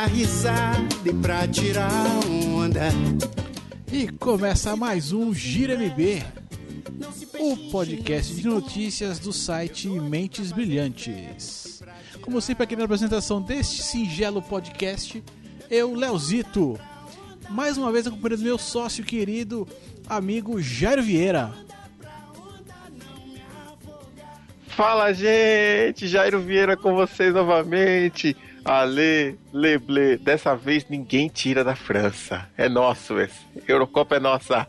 dar risada e pra tirar onda. E começa mais um Gira MB, o podcast de notícias do site Mentes Brilhantes. Como sempre, aqui na apresentação deste singelo podcast, eu, Leozito, mais uma vez acompanhando meu sócio querido, amigo Jairo Vieira. Fala, gente! Jairo Vieira com vocês novamente. Ale, Leble, dessa vez ninguém tira da França. É nosso esse. Eurocopa é nossa.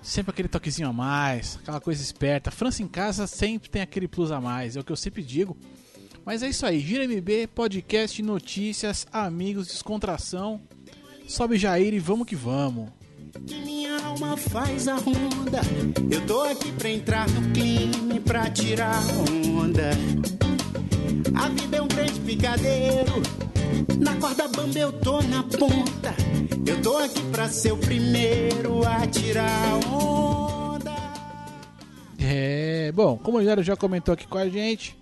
Sempre aquele toquezinho a mais, aquela coisa esperta. França em casa sempre tem aquele plus a mais, é o que eu sempre digo. Mas é isso aí, Gira MB, podcast, notícias, amigos, descontração. Sobe Jair e vamos que vamos. Que minha alma faz a ronda. Eu tô aqui pra entrar no clima, pra tirar onda. A vida é um grande picadeiro. Na corda bamba eu tô na ponta. Eu tô aqui pra ser o primeiro a tirar onda. É, bom, como o Jairo já comentou aqui com a gente,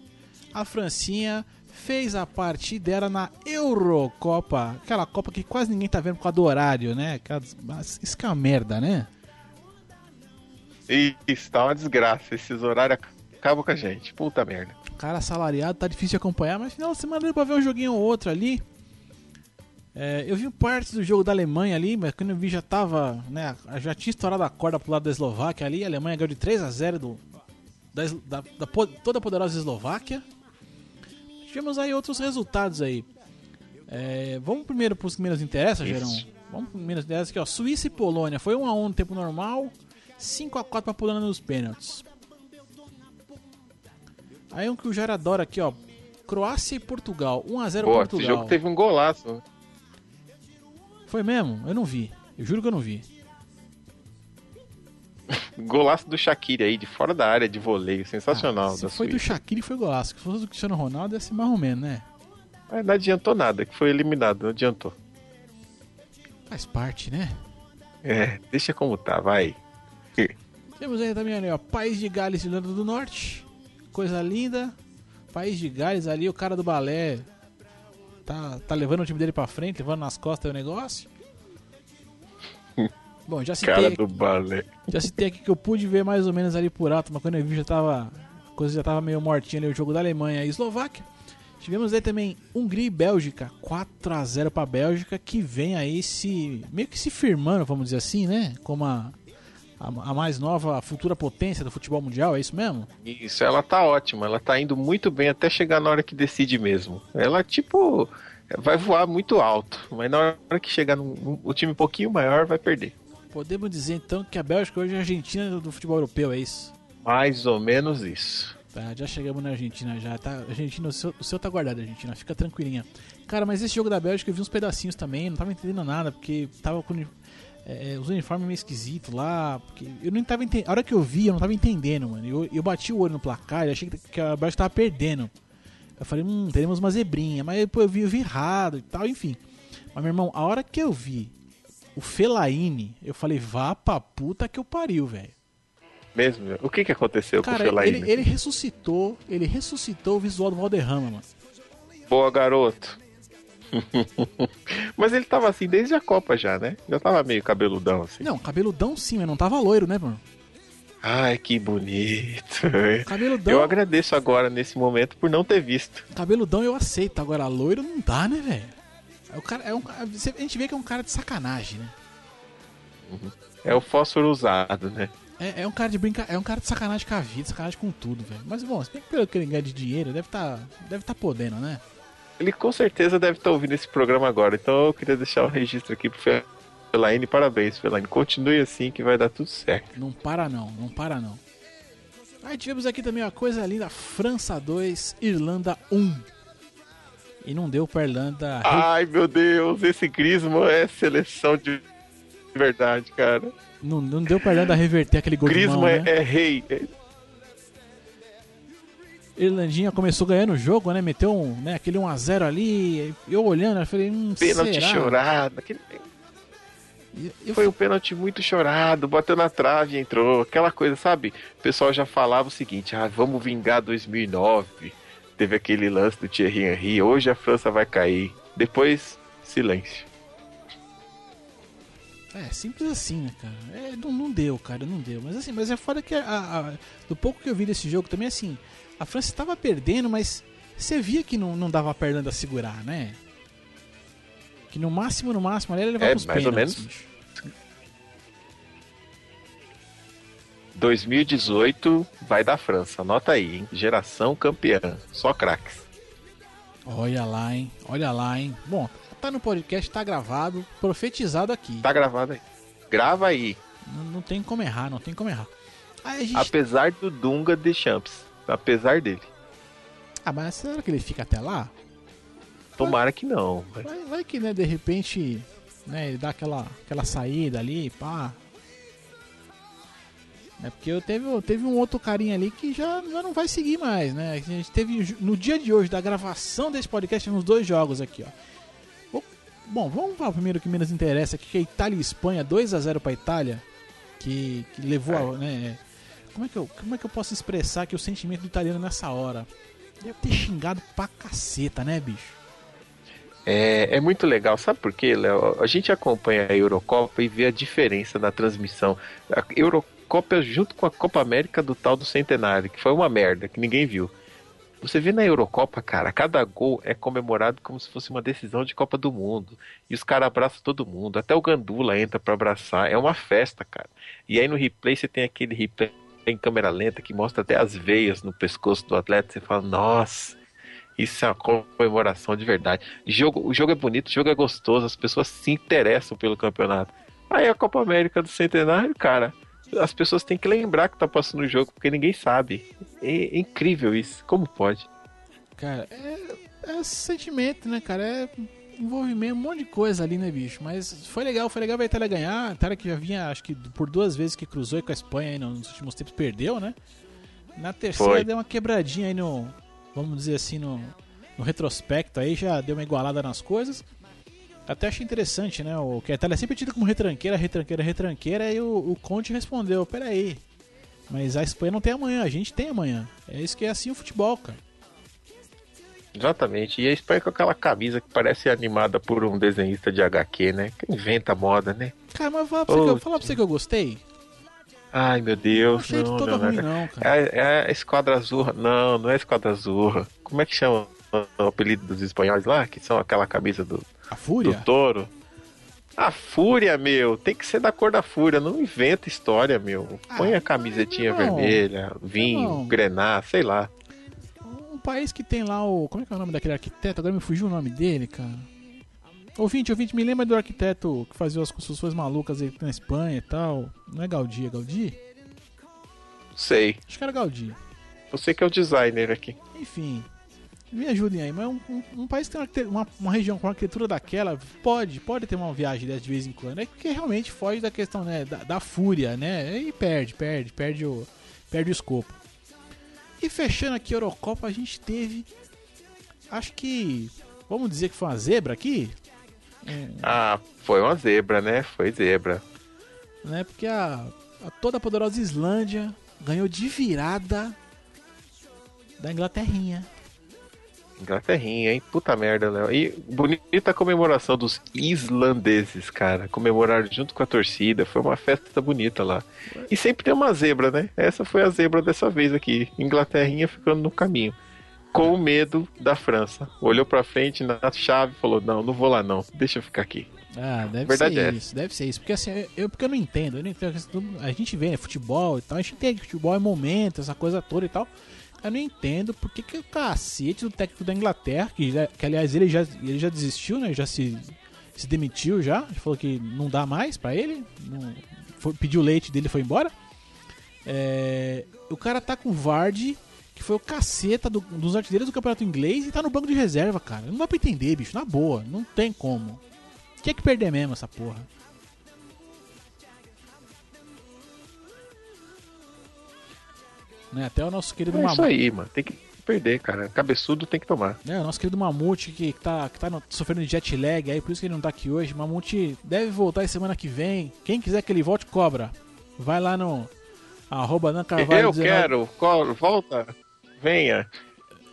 a Francinha fez a parte dela na Eurocopa, aquela Copa que quase ninguém tá vendo por causa do horário, né? Aquela, isso que é uma merda, né? Isso, tá uma desgraça. Esses horários acabam com a gente. Puta merda. Cara assalariado, tá difícil de acompanhar, mas final de semana deu pra ver um joguinho ou outro ali. É, eu vi parte do jogo da Alemanha ali, mas quando eu vi já tava, né, já tinha estourado a corda pro lado da Eslováquia ali, a Alemanha ganhou de 3 a 0 do, da, da, da toda poderosa Eslováquia. Tivemos aí outros resultados aí. É, vamos primeiro pros que menos interessam, Gerão? Vamos pro menos interessa aqui, ó. Suíça e Polônia. Foi 1 a 1 no tempo normal, 5 a 4 pra Polônia nos pênaltis. Aí um que o Jair adora aqui, ó. Croácia e Portugal. 1 a 0 Pô, Portugal. esse jogo teve um golaço. Foi mesmo? Eu não vi. Eu juro que eu não vi. Golaço do Shaqiri aí, de fora da área, de voleio. Sensacional. Ah, se foi do Suíça. Shaqiri foi golaço. Se fosse do Cristiano Ronaldo ia ser mais ou menos, né? Mas não adiantou nada, que foi eliminado, não adiantou. Faz parte, né? É, deixa como tá, vai. Temos aí também ali, ó. País de Gales e Irlanda do Norte. Coisa linda. País de Gales ali, o cara do balé tá, tá levando o time dele pra frente, levando nas costas o negócio. Bom, já citei, Cara do balé. já citei aqui que eu pude ver mais ou menos ali por alto, mas quando eu vi já tava. A coisa já tava meio mortinha ali, o jogo da Alemanha e Eslováquia. Tivemos aí também Hungria e Bélgica, 4 a 0 pra Bélgica, que vem aí se. meio que se firmando, vamos dizer assim, né? Como a, a, mais nova, a futura potência do futebol mundial, é isso mesmo? Isso, ela tá ótima, ela tá indo muito bem até chegar na hora que decide mesmo. Ela, tipo, vai voar muito alto, mas na hora que chegar num o time um pouquinho maior, vai perder. Podemos dizer então que a Bélgica hoje é a Argentina do futebol europeu, é isso? Mais ou menos isso. Tá, já chegamos na Argentina já, tá? Argentina, o seu, o seu tá guardado, Argentina, fica tranquilinha. Cara, mas esse jogo da Bélgica eu vi uns pedacinhos também, não tava entendendo nada, porque tava com é, os uniformes meio esquisitos lá, porque eu não tava entendendo. A hora que eu vi, eu não tava entendendo, mano. Eu, eu bati o olho no placar e achei que, a Bélgica tava perdendo. Eu falei, hum, teremos uma zebrinha, mas depois eu vi, eu vi errado e tal, enfim. Mas, meu irmão, a hora que eu vi o Felaine, eu falei, vá pra puta que eu pariu, velho. Mesmo? O que que aconteceu com o Cara, Fellaini? ele, ele ressuscitou, ele ressuscitou o visual do Valderrama, mano. Boa, garoto. Mas ele tava assim desde a Copa já, né? Já tava meio cabeludão assim. Não, cabeludão sim, mas não tava loiro, né, mano? Ai, que bonito. Cabeludão, Eu agradeço agora, nesse momento, por não ter visto. cabeludão eu aceito, agora loiro não dá, né, velho? É é um, você- a gente vê que é um cara de sacanagem, né? É o fósforo usado, né? É, é um cara de brinca, é um cara de sacanagem com a vida, sacanagem com tudo, velho. Mas bom, se bem que pelo que ele ganha de dinheiro, deve tá, deve tá podendo, né? Ele com certeza deve estar ouvindo esse programa agora. Então eu queria deixar o registro aqui pro Fellaini. Parabéns, Fellaini. Continue assim que vai dar tudo certo. Não para não, não para não. Aí tivemos aqui também uma coisa linda, França 2, Irlanda 1. E não deu pra Irlanda. Ai, meu Deus, esse Griezmann é seleção de verdade, cara. Não, não deu pra Irlanda reverter aquele gol de mão, Griezmann né? é, é rei. Irlandinha começou ganhando o jogo, né? Meteu um, né, aquele 1x0 ali. Eu olhando, eu falei, hum, Pênalti será? chorado. Aquele... Eu- Foi um pênalti muito chorado, bateu na trave, entrou, aquela coisa, sabe? O pessoal já falava o seguinte: ah, vamos vingar 2009. Teve aquele lance do Thierry Henry, hoje a França vai cair. Depois, silêncio. É, simples assim, né, cara? É, não, não deu, cara, não deu. Mas assim, mas é foda que a, a- do pouco que eu vi desse jogo também, assim, a França estava perdendo, mas você via que não, não dava perna da segurar, né? Que no máximo, no máximo, ali ele levar É, pros mais ou pênaltis, menos. bicho. 2018 vai da França, anota aí, hein? Geração campeã, só craques. Olha lá, hein? Olha lá, hein? Bom, tá no podcast, tá gravado, profetizado aqui. Tá gravado aí. Grava aí. Não, não tem como errar, não tem como errar. A gente... Apesar do Dunga de Champs. Apesar dele. Ah, mas será que ele fica até lá? Tomara que não. mas- Vai, vai que, né, de repente, né, ele dá aquela, aquela saída ali, pá. É porque eu teve, teve um outro carinha ali que já, já não vai seguir mais, né? A gente teve no dia de hoje, da gravação desse podcast, nos dois jogos aqui, ó. Bom, vamos falar primeiro que menos interessa aqui, que é Itália e Espanha, 2 a 0 pra Itália, que, que levou a, né, como é, que eu, como é que eu posso expressar aqui o sentimento do italiano nessa hora? Deve ter xingado pra caceta, né, bicho? É, é muito legal, sabe por quê, Léo? A gente acompanha a Eurocopa e vê a diferença na transmissão. A Eurocopa junto com a Copa América do tal do Centenário, que foi uma merda, que ninguém viu. Você vê na Eurocopa, cara, cada gol é comemorado como se fosse uma decisão de Copa do Mundo. E os caras abraçam todo mundo, até o Gandula entra pra abraçar. É uma festa, cara. E aí no replay você tem aquele replay em câmera lenta que mostra até as veias no pescoço do atleta. Você fala, nossa, isso é uma comemoração de verdade. Jogo, o jogo é bonito, o jogo é gostoso, as pessoas se interessam pelo campeonato. Aí a Copa América do Centenário, cara, as pessoas têm que lembrar que tá passando o jogo, porque ninguém sabe. É, é incrível isso. Como pode? Cara, é, é sentimento, né, cara? É envolvimento, um monte de coisa ali, né, bicho? Mas foi legal, foi legal ver a Itália ganhar. A Itália que já vinha, acho que por duas vezes que cruzou com a Espanha aí nos últimos tempos, perdeu, né? Na terceira Foi. deu uma quebradinha aí no, vamos dizer assim, no, no retrospecto aí, já deu uma igualada nas coisas. Até achei interessante, né? O, que a Itália é sempre tida como retranqueira, retranqueira, retranqueira, e o, o Conte respondeu, peraí, mas a Espanha não tem amanhã, a gente tem amanhã. É isso que é assim o futebol, cara. Exatamente. E a Espanha com aquela camisa que parece animada por um desenhista de HQ, né? Que inventa moda, né? Cara, mas falar pra, você que eu, Ô, falar pra você que eu gostei. Ai, meu Não Deus. não, toda Leonardo. ruim, não, cara. É, é a Esquadra Azurra. Não, não é a Esquadra Azurra. Como é que chama o apelido dos espanhóis lá? Que são aquela camisa do, A do Fúria? touro. A Fúria, meu. Tem que ser da cor da Fúria. Não inventa história, meu. Põe Ah, a camisetinha mas, irmão, vermelha, vinho, irmão. grená, sei lá. Um país que tem lá o. Como é que é o nome daquele arquiteto? Agora me fugiu o nome dele, cara. Ouvinte, ouvinte, me lembra do arquiteto que fazia as construções malucas aí na Espanha e tal. Não é Gaudí, é Gaudí? Sei. Acho que era Gaudí. Você que é o designer aqui. Enfim, me ajudem aí. Mas um, um- um país que tem uma, uma, região com uma arquitetura daquela, pode, pode ter uma viagem dessa de vez em quando. É porque realmente foge da questão, né, da, da fúria, né? E perde, perde, perde o, perde o escopo. E fechando aqui a Eurocopa, a gente teve, acho que, vamos dizer que foi uma zebra aqui? É, Ah, foi uma zebra, né? Foi zebra. né? Porque a, a toda poderosa Islândia ganhou de virada da Inglaterrinha. Inglaterrinha, hein? Puta merda, Léo. E bonita a comemoração dos islandeses, cara. Comemoraram junto com a torcida. Foi uma festa bonita lá. E sempre tem uma zebra, né? Essa foi a zebra dessa vez aqui. Inglaterrinha ficando no caminho. Com medo da França. Olhou pra frente na chave e falou: Não, não vou lá não. Deixa eu ficar aqui. Ah, deve Verdade ser é isso, deve ser isso. Porque assim, eu, porque eu não entendo, eu não entendo a gente vê né, futebol e tal, a gente entende que futebol é momento, essa coisa toda e tal. Eu não entendo por que, que o cacete do técnico da Inglaterra, que, que aliás ele já, ele já desistiu, né? Já se, se demitiu já, falou que não dá mais pra ele. Não, foi, pediu leite dele foi embora. É, o cara tá com o Vardy, que foi o caceta do- dos artilheiros do campeonato inglês, e tá no banco de reserva, cara. Não dá pra entender, bicho, na boa, não tem como. Tinha que perder mesmo essa porra. Né, até o nosso querido É isso Mamá. aí, mano. Tem que, perder, cara. Cabeçudo tem que tomar. É, o nosso querido Mamute que tá, que tá no- sofrendo de jet lag aí, por isso que ele não tá aqui hoje. Mamute deve voltar semana que vem. Quem quiser que ele volte, cobra. Vai lá no arroba Nan Carvalho Eu 19. quero, volta, venha.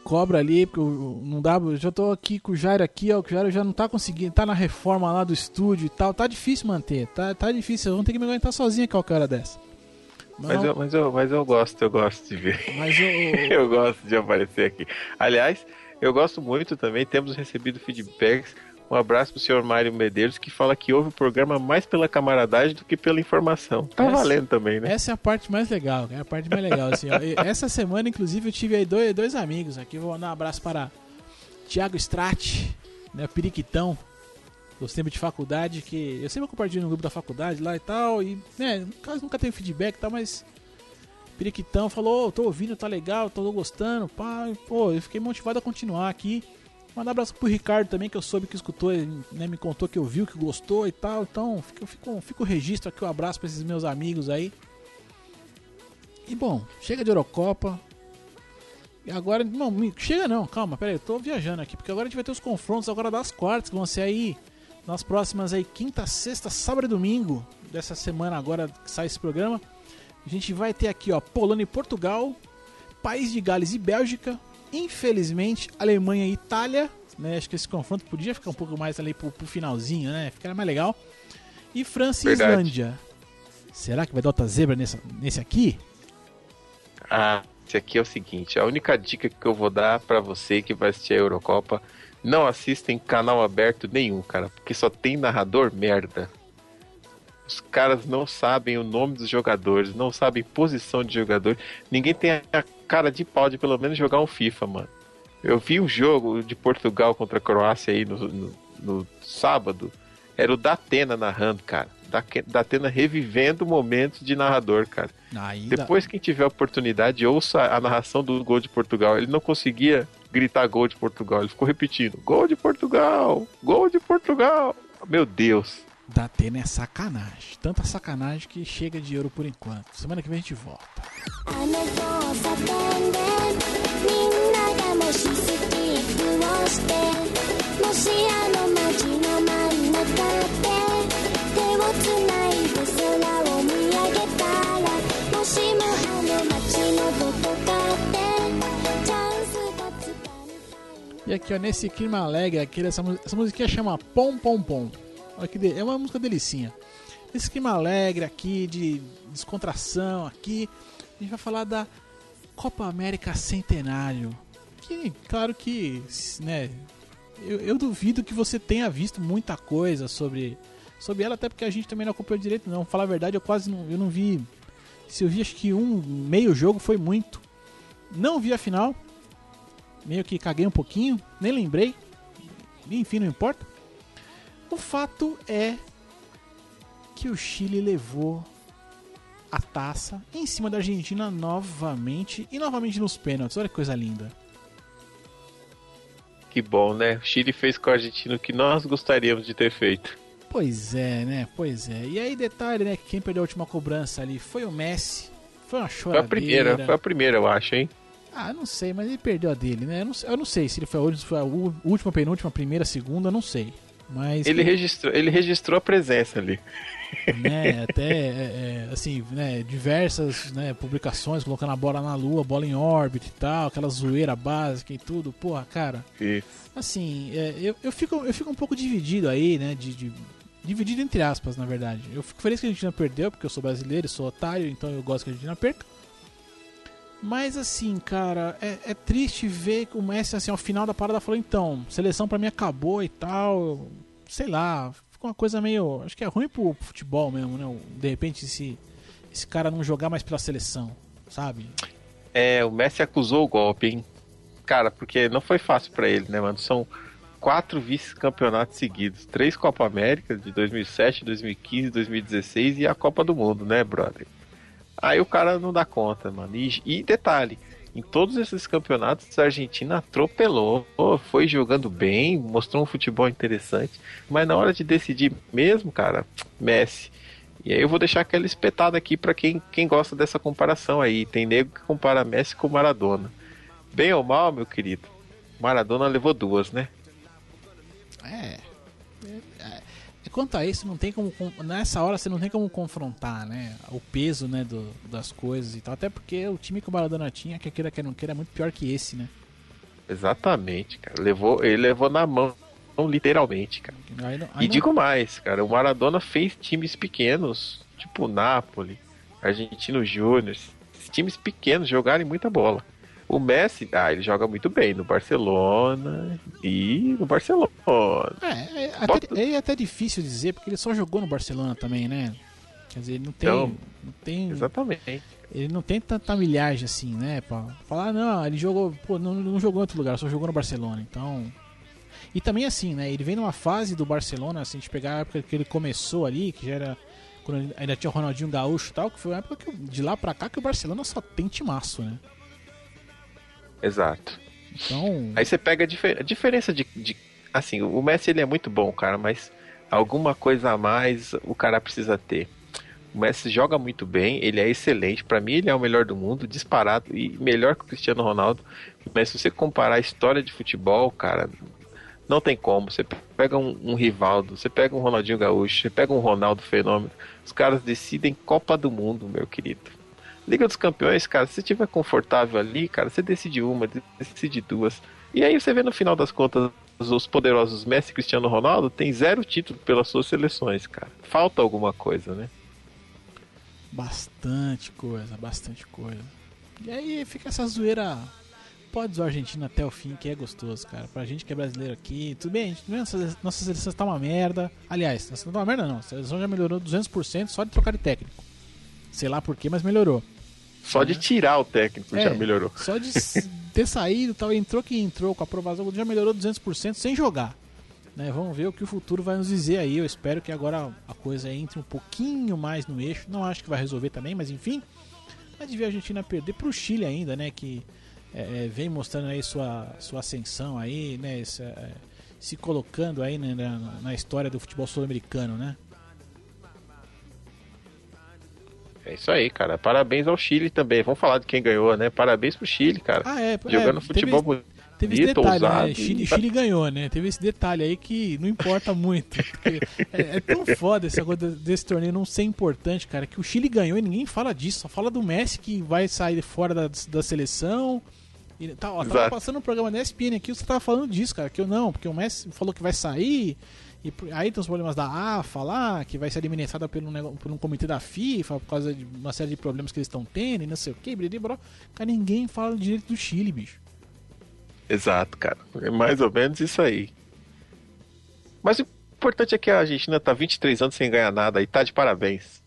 Cobra ali, porque não dá. Eu já tô aqui com o Jairo aqui, ó. O Jairo já não tá conseguindo, tá na reforma lá do estúdio e tal. Tá difícil manter, tá, tá difícil. Vão ter que me aguentar sozinho qualquer hora dessa. Mas não- eu, mas, eu, mas eu gosto, eu gosto de ver. mas eu, Eu gosto de aparecer aqui. Aliás, eu gosto muito também, temos recebido feedbacks. Um abraço pro senhor Mário Medeiros, que fala que ouve o programa mais pela camaradagem do que pela informação. Tá Essa- valendo também, né? Essa é a parte mais legal, é a parte mais legal. Assim, ó. Essa semana, inclusive, eu tive aí dois, dois amigos aqui. Vou mandar um abraço para Thiago Strati, né, Periquitão, dos tempos de faculdade, que eu sempre compartilho no grupo da faculdade lá e tal. E, né, caso nunca teve feedback e tal, mas. Periquitão falou, "Ô, tô ouvindo, tá legal, tô gostando, pá, pô, eu fiquei motivado a continuar aqui. Mandar um abraço pro Ricardo também, que eu soube que escutou, né, me contou que ouviu, que gostou e tal. Então, fica, fica, fica o registro aqui, um abraço pra esses meus amigos aí. E bom, chega de Eurocopa. E agora, não, chega não, calma, pera aí, eu tô viajando aqui, porque agora a gente vai ter os confrontos agora das quartas, que vão ser aí nas próximas aí, quinta, sexta, sábado e domingo dessa semana agora que sai esse programa. A gente vai ter aqui, ó, Polônia e Portugal, País de Gales e Bélgica, infelizmente, Alemanha e Itália, né? Acho que esse confronto podia ficar um pouco mais ali pro, pro finalzinho, né? Ficaria mais legal. E França e Verdade. Islândia. Será que vai dar outra zebra nessa, nesse aqui? Ah, esse aqui é o seguinte: a única dica que eu vou dar pra você que vai assistir a Eurocopa, não assista em canal aberto nenhum, cara, porque só tem narrador merda. Os caras não sabem o nome dos jogadores, não sabem posição de jogador. Ninguém tem a cara de pau de pelo menos jogar um FIFA, mano. Eu vi um jogo de Portugal contra a Croácia aí no, no- no sábado. Era o Datena narrando, cara. Datena revivendo momentos de narrador, cara. Aí Depois, quem tiver a oportunidade, ouça a narração do gol de Portugal. Ele não conseguia gritar gol de Portugal, ele ficou repetindo: Gol de Portugal! Gol de Portugal! Meu Deus! Da Atena é sacanagem. Tanta sacanagem que chega de euro por enquanto. Semana que vem a gente volta. あ e aqui, ó, nesse clima alegre aqui, essa, essa musiquinha chama Pom Pom Pom. Olha que de, é uma música delicinha. Nesse clima alegre aqui, de descontração aqui, a gente vai falar da Copa América Centenário. Que, claro que, né, eu, eu duvido que você tenha visto muita coisa sobre, sobre ela, até porque a gente também não acompanhou direito, não. Falar a verdade, eu quase não, eu não vi. Se eu vi, acho que um meio jogo foi muito. Não vi a final, meio que caguei um pouquinho, nem lembrei. Enfim, não importa. O fato é que o Chile levou a taça em cima da Argentina novamente e novamente nos pênaltis. Olha que coisa linda. Que bom, né? O Chile fez com a Argentina o que nós gostaríamos de ter feito. Pois é, né? Pois é. E aí, detalhe, né? Que quem perdeu a última cobrança ali foi o Messi. Foi uma Foi choradeira. a primeira, foi a primeira, eu acho, hein? Ah, não sei, mas ele perdeu a dele, né? Eu não, sei- eu não sei se ele foi a, última- foi a última, penúltima, primeira, segunda, não sei. Mas Ele registrou, ele registrou a presença ali. Né, até é, é, assim, né, diversas né, publicações colocando a bola na lua, bola em órbita e tal, aquela zoeira básica e tudo, porra, cara, Isso. assim, é, eu, eu, fico, eu fico um pouco dividido aí, né, de, de- dividido entre aspas, na verdade. Eu fico feliz que a Argentina perdeu, porque eu sou brasileiro, sou otário, então eu gosto que a Argentina perca. Mas assim, cara, é, é triste ver o Messi, assim, ao final da parada falou, então, seleção pra mim acabou e tal, sei lá, ficou uma coisa meio, acho que é ruim pro futebol mesmo, né, de repente esse, esse cara não jogar mais pela seleção, sabe? É, o Messi acusou o golpe, hein? Cara, porque não foi fácil pra ele, né, mano? São quatro vice-campeonatos seguidos. Três Copa América de 2007, 2015, 2016 e a Copa do Mundo, né, brother? Aí o cara não dá conta, mano. E, e detalhe, em todos esses campeonatos a Argentina atropelou, foi jogando bem, mostrou um futebol interessante, mas na hora de decidir mesmo, cara, Messi. E aí eu vou deixar aquela espetada aqui pra quem, quem gosta dessa comparação aí. Tem nego que compara Messi com Maradona. Bem ou mal, meu querido, Maradona levou duas, né? É. é, é. Quanto a isso, não tem como. com- Nessa hora você não tem como confrontar, né? O peso, né, do, das coisas e tal. Até porque o time que o Maradona tinha, quer queira, quer não queira, é muito pior que esse, né? Exatamente, cara. Levou, ele levou na mão, literalmente, cara. Aí não- E não- digo mais, cara, o Maradona fez times pequenos, tipo o Napoli, Argentino Júnior, esses times pequenos jogarem muita bola. O Messi, ah, ele joga muito bem no Barcelona e no Barcelona. É, é, até, é até difícil dizer, porque ele só jogou no Barcelona também, né? Quer dizer, ele não tem. Então, não tem Exatamente. ele não tem tanta milhagem assim, né? Pra falar, não, ele jogou. Pô, não, não jogou em outro lugar, só jogou no Barcelona. Então. E também assim, né? Ele vem numa fase do Barcelona, se a gente pegar a época que ele começou ali, que já era. Quando ainda tinha o Ronaldinho Gaúcho e tal, que foi uma época que, de lá pra cá que o Barcelona só tem timaço, né? Exato. Então. Aí você pega a, difer- a diferença de, de- Assim, o Messi ele é muito bom, cara, mas alguma coisa a mais o cara precisa ter. O Messi joga muito bem, ele é excelente. Pra mim, ele é o melhor do mundo, disparado e melhor que o Cristiano Ronaldo. Mas se você comparar a história de futebol, cara, não tem como. Você pega um, um Rivaldo, você pega um Ronaldinho Gaúcho, você pega um Ronaldo Fenômeno. Os caras decidem Copa do Mundo, meu querido. Liga dos Campeões, cara, se estiver confortável ali, cara, você decide uma, decide duas. E aí você vê no final das contas os poderosos Messi e Cristiano Ronaldo tem zero título pelas suas seleções, cara. Falta alguma coisa, né? Bastante coisa, bastante coisa. E aí fica essa zoeira. Pode zoar a Argentina até o fim, que é gostoso, cara. Pra gente que é brasileiro aqui, tudo bem, gente, nossa, nossa seleção tá uma merda. Aliás, nossa não tá uma merda não. A seleção já melhorou 200% só de trocar de técnico. Sei lá porquê, mas melhorou. Só de tirar o técnico É, já melhorou. Só de ter saído e tal, entrou que entrou com a aprovação, já melhorou 200% sem jogar. Né, vamos ver o que o futuro vai nos dizer aí. Eu espero que agora a coisa entre um pouquinho mais no eixo. Não acho que vai resolver também, mas enfim. Mas de ver a Argentina perder pro Chile ainda, né? Que é, é, vem mostrando aí sua, sua ascensão aí, né? esse, é, se colocando aí né, na, na história do futebol sul-americano, né? É isso aí, cara. Parabéns ao Chile também. Vamos falar de quem ganhou, né? Parabéns pro Chile, cara. Ah, é. Jogando é, futebol teve, bonito, Teve esse detalhe, ousado. né? Chile, e- Chile ganhou, né? Teve esse detalhe aí que não importa muito. é, é tão foda esse negócio desse torneio não ser importante, cara, que o Chile ganhou e ninguém fala disso. Só fala do Messi que vai sair fora da, da seleção. E, tá, ó, tava passando um programa da ESPN aqui, você tava falando disso, cara, que eu não, porque o Messi falou que vai sair. E aí tem os problemas da AFA lá, que vai ser administrada por um, por um comitê da FIFA por causa de uma série de problemas que eles estão tendo e não sei o que, Cara, ninguém fala direito do Chile, bicho. Exato, cara. É mais ou menos isso aí. Mas o importante é que a Argentina tá 23 anos sem ganhar nada e tá de parabéns.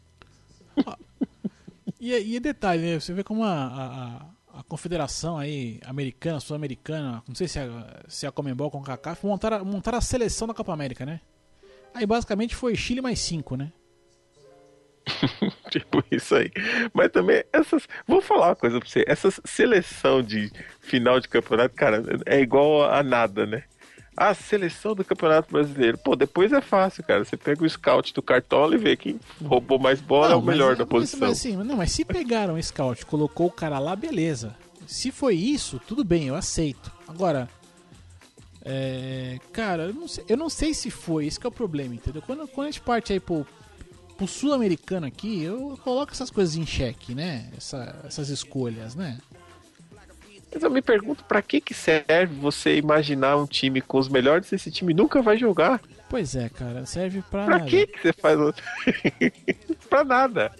E, e detalhe, né? Você vê como a, a, a confederação aí, americana, sul-americana, não sei se é, se é a Comembol com a CACAF, montaram, montaram a seleção da Copa América, né? Aí basicamente foi Chile mais 5, né? Tipo isso aí. Mas também, essas. Vou falar uma coisa pra você. Essa seleção de final de campeonato, cara, é igual a nada, né? A seleção do Campeonato Brasileiro. Pô, depois é fácil, cara. Você pega o scout do Cartola e vê quem roubou mais bola é o mas- melhor da mas- posição. Mas, assim, não, mas se pegaram o scout, colocou o cara lá, beleza. Se foi isso, tudo bem, eu aceito. Agora, é, cara, eu não, sei, eu não sei se foi, esse que é o problema, entendeu? Quando, quando a gente parte aí pro, pro sul-americano aqui, eu coloco essas coisas em xeque, né? Essa- essas escolhas, né? Mas eu me pergunto pra que que serve você imaginar um time com os melhores e esse time nunca vai jogar? Pois é, cara, serve pra. Pra nada. que que você faz outro? pra nada.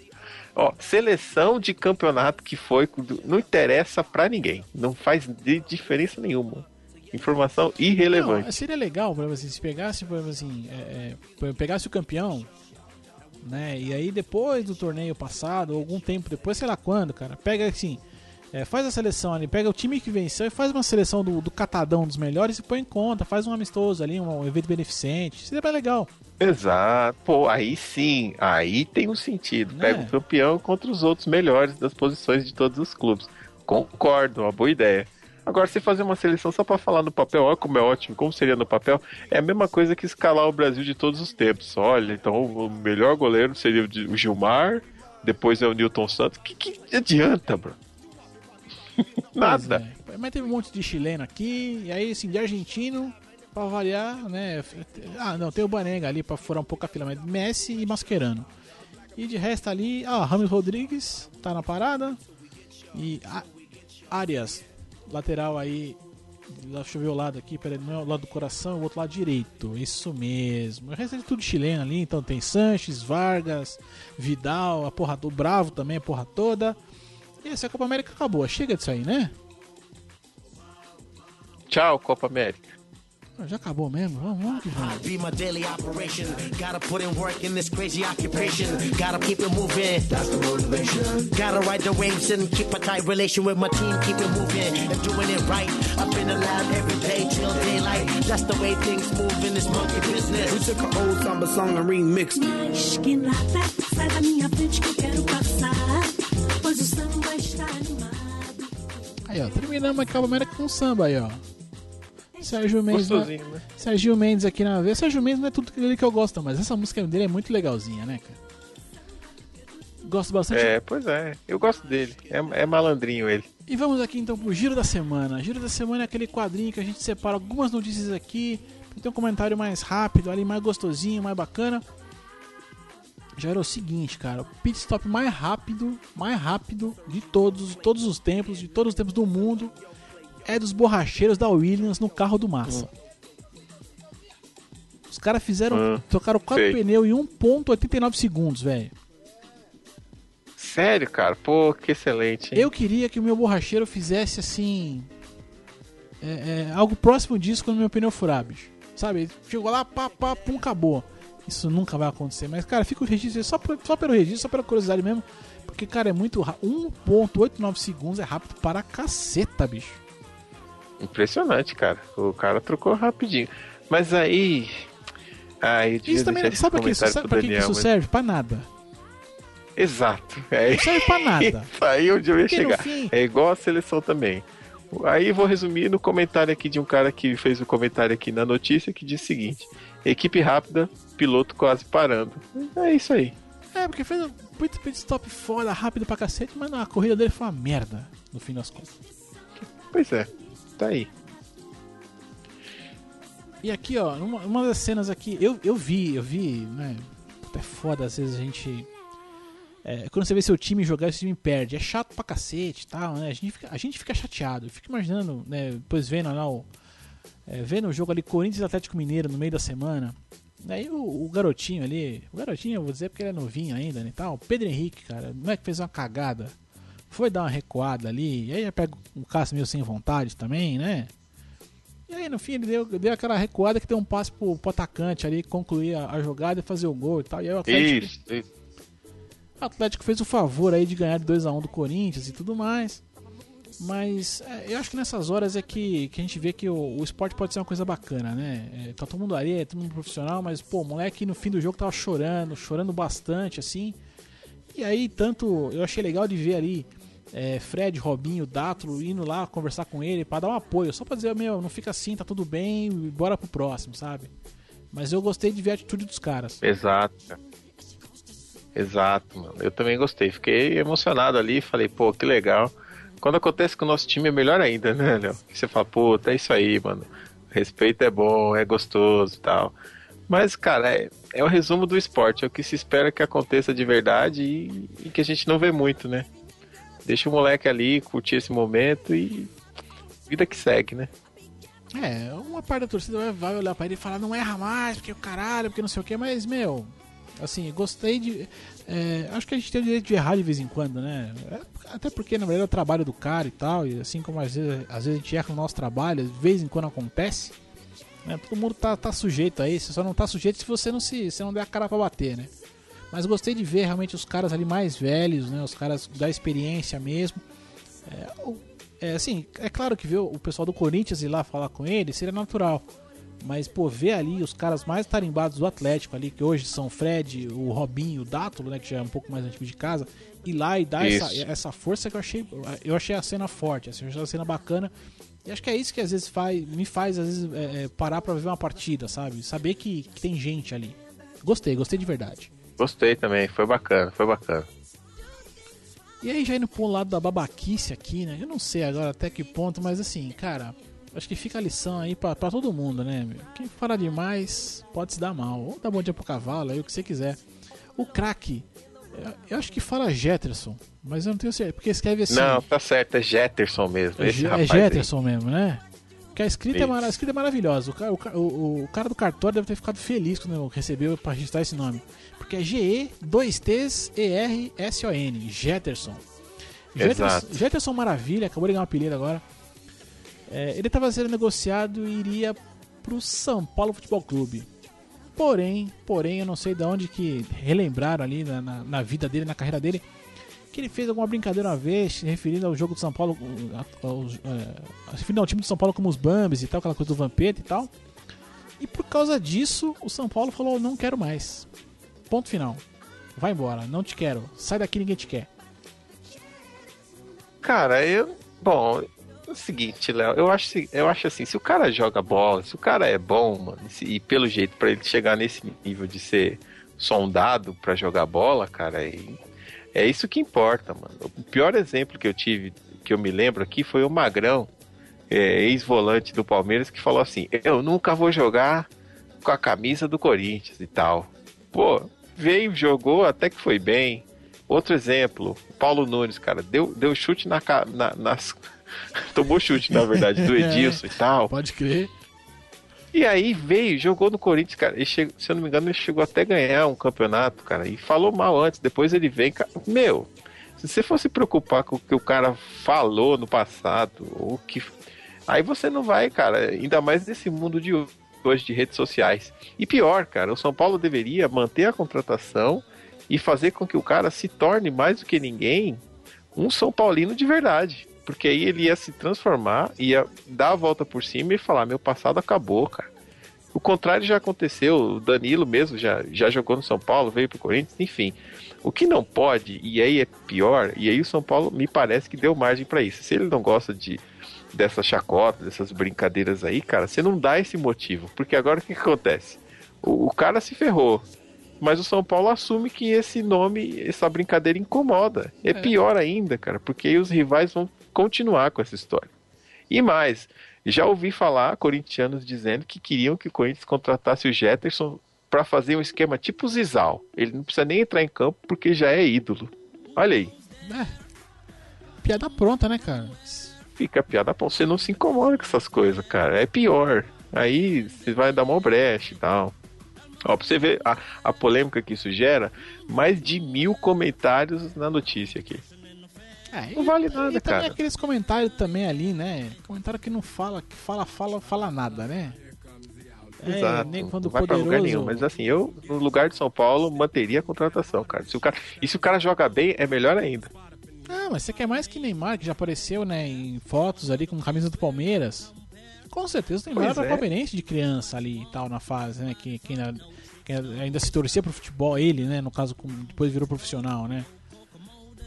Ó, seleção de campeonato que foi, não interessa pra ninguém. Não faz diferença nenhuma. Informação irrelevante. Não, seria legal, exemplo, assim, se pegasse, por exemplo, assim, é, é, pegasse o campeão, né? E aí depois do torneio passado, ou algum tempo depois, sei lá quando, cara, pega assim, é, faz a seleção ali, pega o time que venceu e faz uma seleção do, do catadão dos melhores e põe em conta, faz um amistoso ali, um, evento beneficente, seria bem legal. Exato. Pô, aí sim, aí tem um sentido. Pega É. o campeão contra os outros melhores das posições de todos os clubes. Concordo, uma boa ideia. Agora, se fazer uma seleção só pra falar no papel, olha como é ótimo, como seria no papel, é a mesma coisa que escalar o Brasil de todos os tempos. Olha, então o melhor goleiro seria o Gilmar, depois é o Newton Santos. Que, que adianta, bro? Nada. É. mas teve um monte de chileno aqui, e aí, assim, de argentino, pra variar, né? Ah, não, tem o Banega ali pra furar um pouco a fila, mas Messi e Mascherano. E de resto ali, ah, Rames Rodrigues tá na parada. E a- Arias, lateral aí. Deixa eu ver o lado aqui, peraí, não é o lado do coração, o outro lado direito. Isso mesmo. O resto é tudo chileno ali, então tem Sanches, Vargas, Vidal, a porra do Bravo também, a porra toda. Essa Copa América acabou. Chega disso aí, né? Tchau, Copa América. Ah, Já acabou mesmo? Vamos, vamos que vamos. be my daily operation. Gotta put in work in this crazy occupation. Gotta keep it moving. That's the motivation. Gotta ride the waves and keep a tight relation with my team. Keep it moving and doing it right. In the lab every day till daylight. That's the way things move in this monkey business. We took an old samba song and remixed it. Mas que nada, sai da minha frente que eu quero passar. Pois o samba está animado. Aí, ó, terminamos a Copa América com samba aí, ó. Sérgio Mendes. na- Gostosinho, né? Sérgio Mendes aqui na vez. Sérgio Mendes não é tudo aquilo que eu gosto, mas essa música dele é muito legalzinha, né, cara? Gosto bastante. É, pois é. Eu gosto dele. É, é malandrinho ele. E vamos aqui então pro Giro da Semana. Giro da Semana é aquele quadrinho que a gente separa algumas notícias aqui. Tem um comentário mais rápido, ali mais gostosinho, mais bacana. Já era o seguinte, cara, o pit stop mais rápido, mais rápido de todos, todos os tempos, de todos os tempos do mundo, é dos borracheiros da Williams no carro do Massa. Os caras fizeram, Hum, trocaram quatro sei. pneus em 1.89 segundos, velho. Sério, cara? Pô, que excelente. hein? Eu queria que o meu borracheiro fizesse assim. é, é, algo próximo disso quando meu pneu furar, bicho. Sabe? Ele Chegou lá, pá, pá, pum, acabou. Isso nunca vai acontecer. Mas, cara, fica o registro só, por- só pelo registro, só pela curiosidade mesmo. Porque, cara, é muito rápido. 1,89 segundos é rápido para caceta, bicho. Impressionante, cara. O cara trocou rapidinho. Mas aí. Aí, Isso também. Sabe que isso, sabe pra que isso mas- serve? Pra nada. Exato. É Não serve pra nada. isso aí onde eu ia Porque chegar. fim- É igual a seleção também. Aí vou resumir no comentário aqui de um cara que fez o comentário aqui na notícia que diz o seguinte: equipe rápida, piloto quase parando. É isso aí. É, porque fez um pit pit stop foda, rápido pra cacete, mas não, a corrida dele foi uma merda, no fim das contas. Pois é. Tá aí. E aqui, ó, uma, uma das cenas aqui, eu, eu vi, eu vi, né? É foda, às vezes a gente. é, quando você vê seu time jogar, esse time perde. É chato pra cacete e tal, né? A gente fica, a gente fica chateado. Eu fico imaginando, né? Depois vendo lá o. é, vendo o jogo ali, Corinthians e Atlético Mineiro no meio da semana. Aí o, o garotinho ali, o garotinho eu vou dizer porque ele é novinho ainda né, e tal, o Pedro Henrique, cara, não é que fez uma cagada, foi dar uma recuada ali, e aí já pega um Cássio meio sem vontade também, né? E aí no fim ele deu, deu aquela recuada que deu um passe pro, pro atacante ali concluir a, a jogada e fazer o gol e tal. E aí o Atlético, Isso, isso. o Atlético fez o favor aí de ganhar de 2x1 do Corinthians e tudo mais. Mas é, eu acho que nessas horas é que, que a gente vê que o, o esporte pode ser uma coisa bacana, né? É, tá todo mundo ali, é todo mundo profissional, mas pô, o moleque no fim do jogo tava chorando, chorando bastante, assim. E aí, tanto eu achei legal de ver ali é, Fred, Robinho, Dátulo indo lá conversar com ele pra dar um apoio, só pra dizer, meu, não fica assim, tá tudo bem, bora pro próximo, sabe? Mas eu gostei de ver a atitude dos caras. Exato. Exato, mano. Eu também gostei. Fiquei emocionado ali. Falei, pô, que legal. Quando acontece com o nosso time é melhor ainda, né, Léo? Você fala, pô, é isso aí, mano. Respeito é bom, é gostoso e tal. Mas, cara, é, é o resumo do esporte. É o que se espera que aconteça de verdade e, e que a gente não vê muito, né? Deixa o moleque ali curtir esse momento e vida que segue, né? É, uma parte da torcida vai, olhar pra ele e falar, não erra mais, porque o caralho, porque não sei o que, mas, meu, assim, gostei de. é, acho que a gente tem o direito de errar de vez em quando, né? É, até porque, na verdade, é o trabalho do cara e tal, e assim como às vezes, às vezes a gente erra no nosso trabalho, de vez em quando acontece, né? Todo mundo tá, tá sujeito a isso, só não tá sujeito se você não se se não der a cara pra bater, né? Mas gostei de ver realmente os caras ali mais velhos, né? Os caras da experiência mesmo. É, é, assim, é claro que ver o pessoal do Corinthians ir lá falar com ele seria natural. Mas, pô, ver ali os caras mais tarimbados do Atlético ali, que hoje são o Fred, o Robinho, o Dátulo, né, que já é um pouco mais antigo de casa, ir lá e dar essa, essa força que eu achei. Eu achei a cena forte, assim, eu achei a cena bacana. E acho que é isso que às vezes faz, me faz, às vezes, é, é, parar pra ver uma partida, sabe? Saber que, que tem gente ali. Gostei, gostei de verdade. Gostei também, foi bacana, foi bacana. E aí já indo pro lado da babaquice aqui, né? Eu não sei agora até que ponto, mas assim, cara, acho que fica a lição aí pra, pra todo mundo, né? meu? Quem fala demais pode se dar mal. Ou dá bom dia pro cavalo, aí o que você quiser. O craque, eu, acho que fala Jetterson, mas eu não tenho certeza, porque escreve assim. Não, tá certo, é Jetterson mesmo. É, é rapaz aí. Jetterson mesmo, né? Porque a escrita, é, Isso. a escrita é maravilhosa. O, ca- o, o- o cara do cartório deve ter ficado feliz quando recebeu pra registrar esse nome. Porque é G-E, 2 T's, E-R-S-O-N. Jetterson. Jetterson. Jetterson Maravilha, acabou de ganhar um apelido agora. É, ele estava sendo negociado e iria pro São Paulo Futebol Clube. Porém, porém, eu não sei de onde que relembraram ali na, na, na vida dele, na carreira dele, que ele fez alguma brincadeira uma vez, referindo ao jogo do São Paulo, uh, aos, é, se referindo ao time do São Paulo como os Bambis e tal, aquela coisa do Vampeta e tal. E por causa disso, o São Paulo falou: não quero mais. Ponto final. Vai embora, não te quero. Sai daqui, ninguém te quer. Cara, eu. Bom, é o seguinte, Léo, eu acho, eu acho assim, se o cara joga bola, se o cara é bom, mano, e pelo jeito pra ele chegar nesse nível de ser sondado pra jogar bola, cara, é, é isso que importa, mano. O pior exemplo que eu tive, que eu me lembro aqui, foi o Magrão, é, ex-volante do Palmeiras, que falou assim: Eu nunca vou jogar com a camisa do Corinthians e tal. Pô, veio, jogou, até que foi bem. Outro exemplo, Paulo Nunes, cara, deu, deu chute na, na- nas. Tomou chute, na verdade, do Edilson e tal. Pode crer. E aí veio, jogou no Corinthians, cara. Ele chegou, se eu não me engano, ele chegou até ganhar um campeonato, cara. E falou mal antes, depois ele vem. cara, Meu, se você fosse preocupar com o que o cara falou no passado, ou que. Aí você não vai, cara. Ainda mais nesse mundo de hoje de redes sociais. E pior, cara, o São Paulo deveria manter a contratação e fazer com que o cara se torne mais do que ninguém um São Paulino de verdade. Porque aí ele ia se transformar, ia dar a volta por cima e falar: meu passado acabou, cara. O contrário já aconteceu, o Danilo mesmo já, já jogou no São Paulo, veio pro Corinthians, enfim. O que não pode, e aí é pior, e aí o São Paulo me parece que deu margem pra isso. Se ele não gosta de dessas chacotas, dessas brincadeiras aí, cara, você não dá esse motivo. Porque agora o que, que acontece? O, o cara se ferrou. Mas o São Paulo assume que esse nome, essa brincadeira incomoda. É, pior ainda, cara, porque aí os rivais vão continuar com essa história. E mais, já ouvi falar corintianos dizendo que queriam que o Corinthians contratasse o Jetterson para fazer um esquema tipo Zizal. Ele não precisa nem entrar em campo porque já é ídolo. Olha aí, É. Piada pronta, né, cara? fica piada. Pô, você não se incomoda com essas coisas, cara. É pior. Aí você vai dar uma brecha e tal. Ó, pra você ver a, a polêmica que isso gera, mais de mil comentários na notícia aqui. É, Não vale nada, e também cara. aqueles comentários também ali, né? Comentário que não fala, que fala, fala, fala nada, né? É, Exato. nem quando não vai pra lugar poderoso. nenhum. Mas assim, eu, no lugar de São Paulo, manteria a contratação, cara. Se o cara. E se o cara joga bem, é melhor ainda. Ah, mas você quer mais que Neymar, que já apareceu, né, em fotos ali com camisa do Palmeiras. Com certeza o Neymar era é. palmeirense de criança ali e tal, na fase, né? Que, que ainda, que ainda se torcia pro futebol, ele, né? No caso, depois virou profissional, né?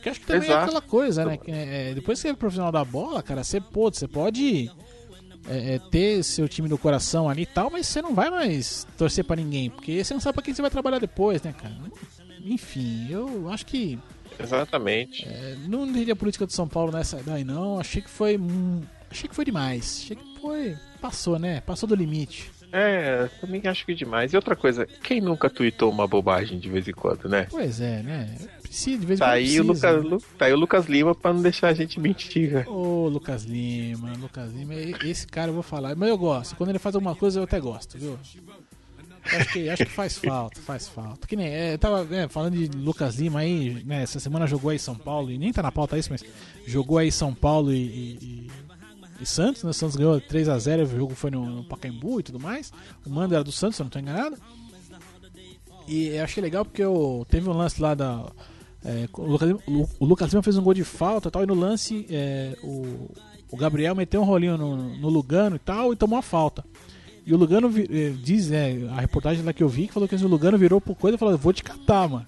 Porque acho que também é Exato. aquela coisa, né? Que, é, depois que você é profissional da bola, cara, você pode, você pode é, é, ter seu time no coração ali e tal, mas você não vai mais torcer pra ninguém, porque você não sabe pra quem você vai trabalhar depois, né, cara? Enfim, eu acho que Exatamente. é, não entendi a política do São Paulo nessa daí não. Achei que foi. hum, achei que foi demais. Achei que foi. Passou, né? Passou do limite. É, também acho que demais. E outra coisa, quem nunca tweetou uma bobagem de vez em quando, né? Pois é, né? Precisa, de vez em Tá quando aí, o precisa. Lucas, Lu- tá aí o Lucas Lima pra não deixar a gente mentir, cara. Ô, Lucas Lima, Lucas Lima, esse cara eu vou falar. Mas eu gosto. Quando ele faz alguma coisa, eu até gosto, viu? Acho que, acho que faz falta, faz falta. Que nem, é, eu tava é, falando de Lucas Lima aí, né? Essa semana jogou aí São Paulo, e nem tá na pauta isso, mas jogou aí São Paulo e, e- e- e Santos, né? O Santos ganhou 3x0, o jogo foi no, no Pacaembu e tudo mais. O mando era do Santos, se eu não tô enganado. E eu achei legal porque eu, teve um lance lá da. É, o, Lucas, Lima- o- Lucas Lima fez um gol de falta e tal, e no lance é, o, o Gabriel meteu um rolinho no, no Lugano e tal, e tomou a falta. E o Lugano eh, diz, é, a reportagem lá que eu vi, que falou que o Lugano virou pro coisa e falou, vou te catar, mano.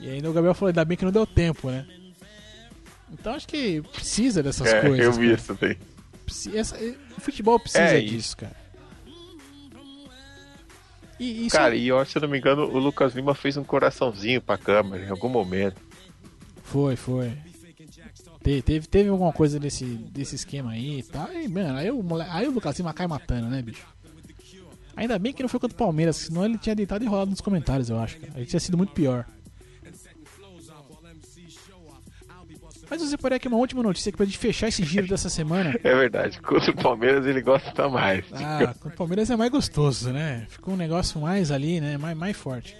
E aí o Gabriel falou, ainda bem que não deu tempo, né? Então acho que precisa dessas É, coisas. eu vi cara. isso também. Essa- o futebol precisa É disso, cara. E isso Cara, e ó, se eu não me engano, o Lucas Lima fez um coraçãozinho pra câmera em algum momento. foi, foi. Te- Teve, teve alguma coisa desse, desse esquema aí e tal. E, mano, aí o, aí o Lucas Lima cai matando, né, bicho? Ainda bem que não foi contra o Palmeiras, senão ele tinha deitado e rolado nos comentários, eu acho. Cara. Aí tinha sido muito pior. Mas você parece que uma última notícia aqui pra gente fechar esse giro dessa semana. É verdade. Contra o Palmeiras ele gosta mais. Ah, com o Palmeiras é mais gostoso, né? Ficou um negócio mais ali, né? Mais, mais forte.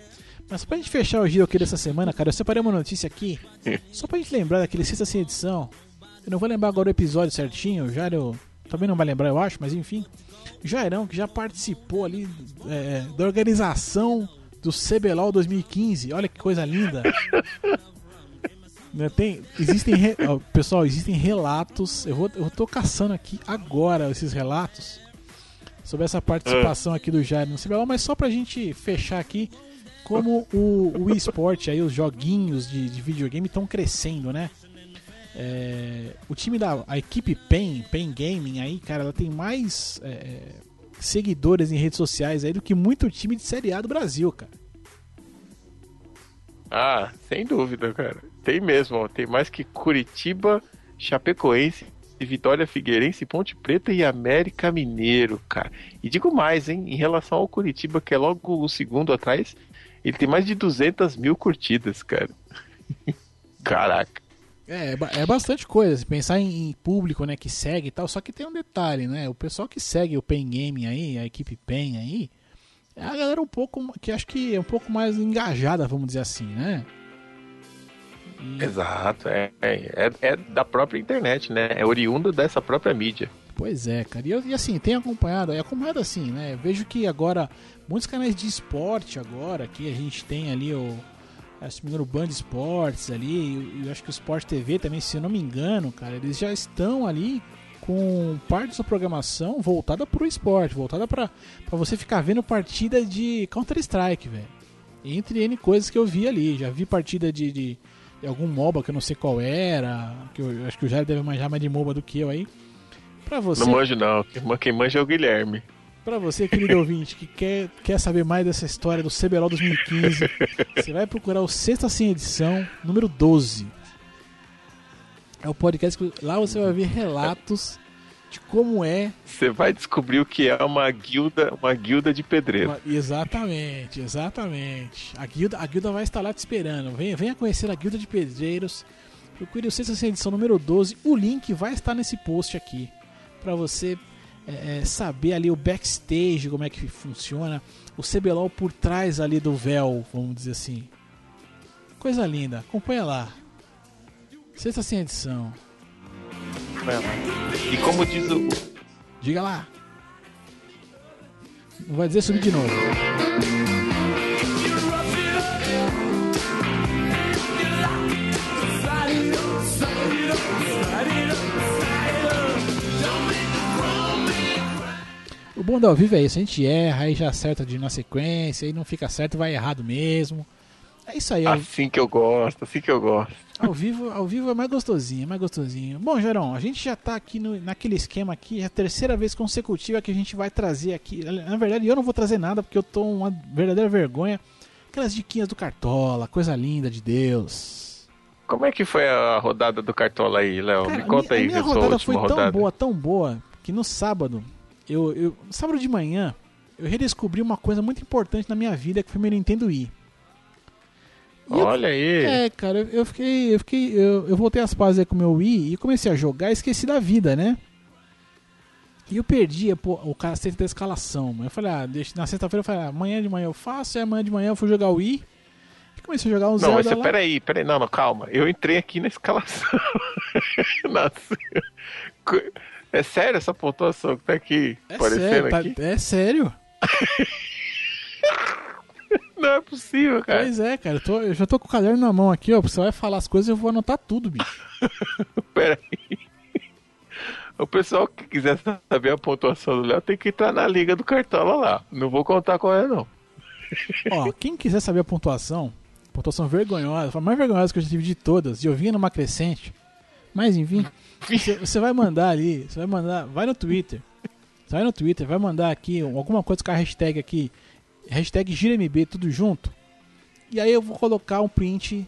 Mas pra gente fechar o giro aqui dessa semana, cara, eu separei uma notícia aqui. Só pra gente lembrar daquele sexta sem edição. Eu não vou lembrar agora o episódio certinho, o Jairo também não vai lembrar, eu acho, mas enfim. Jairão, que já participou ali é, da organização do CBLOL 2015. Olha que coisa linda. Né, Tem, existem re- pessoal, existem relatos. Eu, vou, eu tô caçando aqui agora esses relatos sobre essa participação aqui do Jair no CBLOL, mas só pra gente fechar aqui como o, o esporte aí, os joguinhos de, de videogame estão crescendo, né? É, o time da a equipe PEN, PEN Gaming aí, cara, ela tem mais é, é, seguidores em redes sociais aí do que muito time de Série A do Brasil, cara. Ah, sem dúvida, cara. Tem mesmo, ó. Tem mais que Curitiba, Chapecoense, Vitória Figueirense, Ponte Preta e América Mineiro, cara. E digo mais, hein? Em relação ao Curitiba, que é logo o segundo atrás, ele tem mais de 200 mil curtidas, cara. Caraca. É, é é bastante coisa. Se pensar em, público, né, que segue e tal, só que tem um detalhe, né? O pessoal que segue o Pen Gaming aí, a equipe Pen aí, é a galera um pouco que acho que é um pouco mais engajada, vamos dizer assim, né? E- Exato, é, é, é da própria internet, né? É oriundo dessa própria mídia. Pois é, cara. E, eu- e assim, tenho acompanhado, é acompanhado assim, né? Eu vejo que agora, muitos canais de esporte agora, que a gente tem ali o. Se não me engano, o Band Esportes ali, e eu acho que o Sport TV também, se eu não me engano, cara, eles já estão ali com parte da sua programação voltada pro esporte, voltada pra, pra você ficar vendo partida de Counter-Strike, velho. Entre N coisas que eu vi ali. Já vi partida de, de, de algum MOBA que eu não sei qual era, que eu, acho que o Jair deve manjar mais de MOBA do que eu aí. Pra você, Não manjo, não. Quem man- Quem manja é o Guilherme. Pra você, querido ouvinte, que quer, quer saber mais dessa história do CBLOL 2015, você vai procurar o Sexta Sem Edição, número 12. É o podcast que lá você vai ver relatos de como é. Você vai descobrir o que é uma guilda, uma guilda de pedreiro. Exatamente, exatamente. A guilda, a guilda vai estar lá te esperando. Venha, venha conhecer a Guilda de Pedreiros. Procure o Sexta Edição número 12. O link vai estar nesse post aqui. Pra você é, é, saber ali o backstage, como é que funciona. O CBLOL por trás ali do véu, vamos dizer assim. Coisa linda. Acompanha lá. Sexta Sem Edição. E como diz o. Diga lá. Não vai dizer subir de novo. O bom do ao vivo é isso, a gente erra, aí já acerta de na sequência, aí não fica certo, vai errado mesmo. É isso aí, ao, Assim que eu gosto, assim que eu gosto. ao vivo, ao vivo é mais gostosinho, é mais gostosinho. Bom, Gerão, a gente já tá aqui no, naquele esquema aqui, é a terceira vez consecutiva que a gente vai trazer aqui. Na verdade, eu não vou trazer nada porque eu tô uma verdadeira vergonha. Aquelas diquinhas do Cartola, coisa linda de Deus. Como é que foi a rodada do Cartola aí, Léo? Me conta aí, a minha rodada foi tão rodada. boa, tão boa, que no sábado, eu, eu, sábado de manhã, eu redescobri uma coisa muito importante na minha vida, que foi meu Nintendo Wii. E eu- Olha aí. É, cara, eu fiquei. Eu fiquei. Eu, eu voltei às pazes aí com o meu Wii e comecei a jogar e esqueci da vida, né? E eu perdi pô, o cacete da escalação. Eu falei, ah, deixa, na sexta-feira eu falei, ah, amanhã de manhã eu faço, e amanhã de manhã eu fui jogar o Wii. E comecei a jogar um Não, Zelda mas você, lá. peraí, peraí, não, não, calma. Eu entrei aqui na escalação. Nossa. É sério essa pontuação que tá aqui É sério, tá- aqui? é sério. Não é possível, cara. Pois é, cara. Eu, tô- eu já tô com o caderno na mão aqui, ó. Você vai falar as coisas eu vou anotar tudo, bicho. Peraí. O pessoal que quiser saber a pontuação do Léo tem que entrar na liga do Cartola lá. Não vou contar qual é, não. Ó, quem quiser saber a pontuação, pontuação vergonhosa, a mais vergonhosa que eu já tive de todas, e eu vinha numa crescente. Mas enfim, você, você vai mandar ali, você vai mandar, vai no Twitter. Você vai no Twitter, vai mandar aqui alguma coisa com a hashtag aqui, hashtag GiraMB, tudo junto. E aí eu vou colocar um print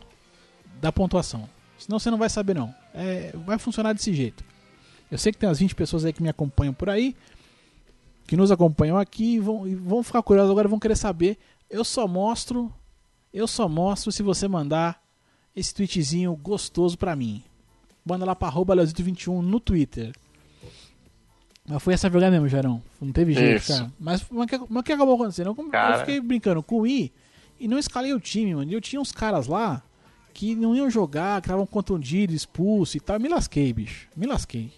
da pontuação. Senão você não vai saber não. É, vai funcionar desse jeito. Eu sei que tem umas 20 pessoas aí que me acompanham por aí, que nos acompanham aqui e vão, e vão ficar curiosos agora, vão querer saber. Eu só mostro, eu só mostro se você mandar esse tweetzinho gostoso pra mim. Manda lá pra arroba Leozito21 no Twitter. Mas foi essa jogada mesmo, Jarão. Não teve jeito, Isso. cara. Mas, o que- mas que acabou acontecendo? Eu, eu fiquei brincando com o I e não escalei o time, mano. E eu tinha uns caras lá que não iam jogar, que estavam contundidos, expulsos e tal. Me lasquei, bicho. Me lasquei.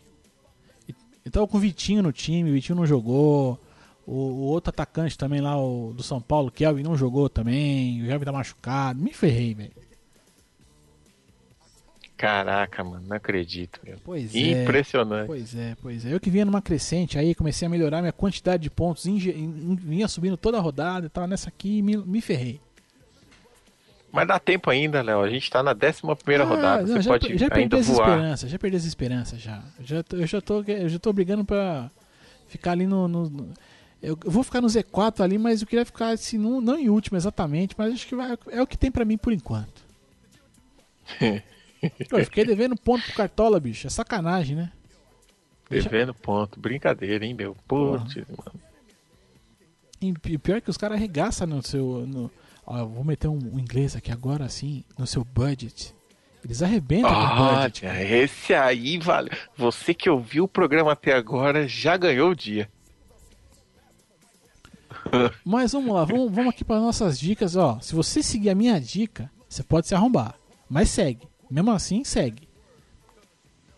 Eu tava com o Vitinho no time, o Vitinho não jogou. O, o outro atacante também lá, o do São Paulo, Kelvin, não jogou também. O Kelvin tá machucado. Me ferrei, velho. Caraca, mano, não acredito, meu. Pois é. Impressionante. Pois é, pois é. Eu que vinha numa crescente aí, comecei a melhorar minha quantidade de pontos, vinha subindo toda a rodada e tava nessa aqui e me, me ferrei. Mas dá tempo ainda, Léo. A gente tá na 11 primeira Ah, rodada. não, Você já, pode já perdi ainda as voar. esperanças, já perdi as esperanças já. já eu já tô, eu já tô brigando pra ficar ali no. no- no- eu vou ficar no Z4 ali, mas eu queria ficar assim, não, não em último exatamente, mas acho que vai- é o que tem pra mim por enquanto. Pô, eu fiquei devendo ponto pro Cartola, bicho. É sacanagem, né? Devendo ponto. Brincadeira, hein, meu? Putz, mano. E pi- pior que os caras arregaçam no seu. No, ó, vou meter um, um inglês aqui agora assim, no seu budget. Eles arrebentam com o budget. Olha, esse aí vale. Você que ouviu o programa até agora já ganhou o dia. Mas vamos lá, vamos, vamos aqui para nossas dicas. Ó, se você seguir a minha dica, você pode se arrombar. Mas segue. Mesmo assim, segue.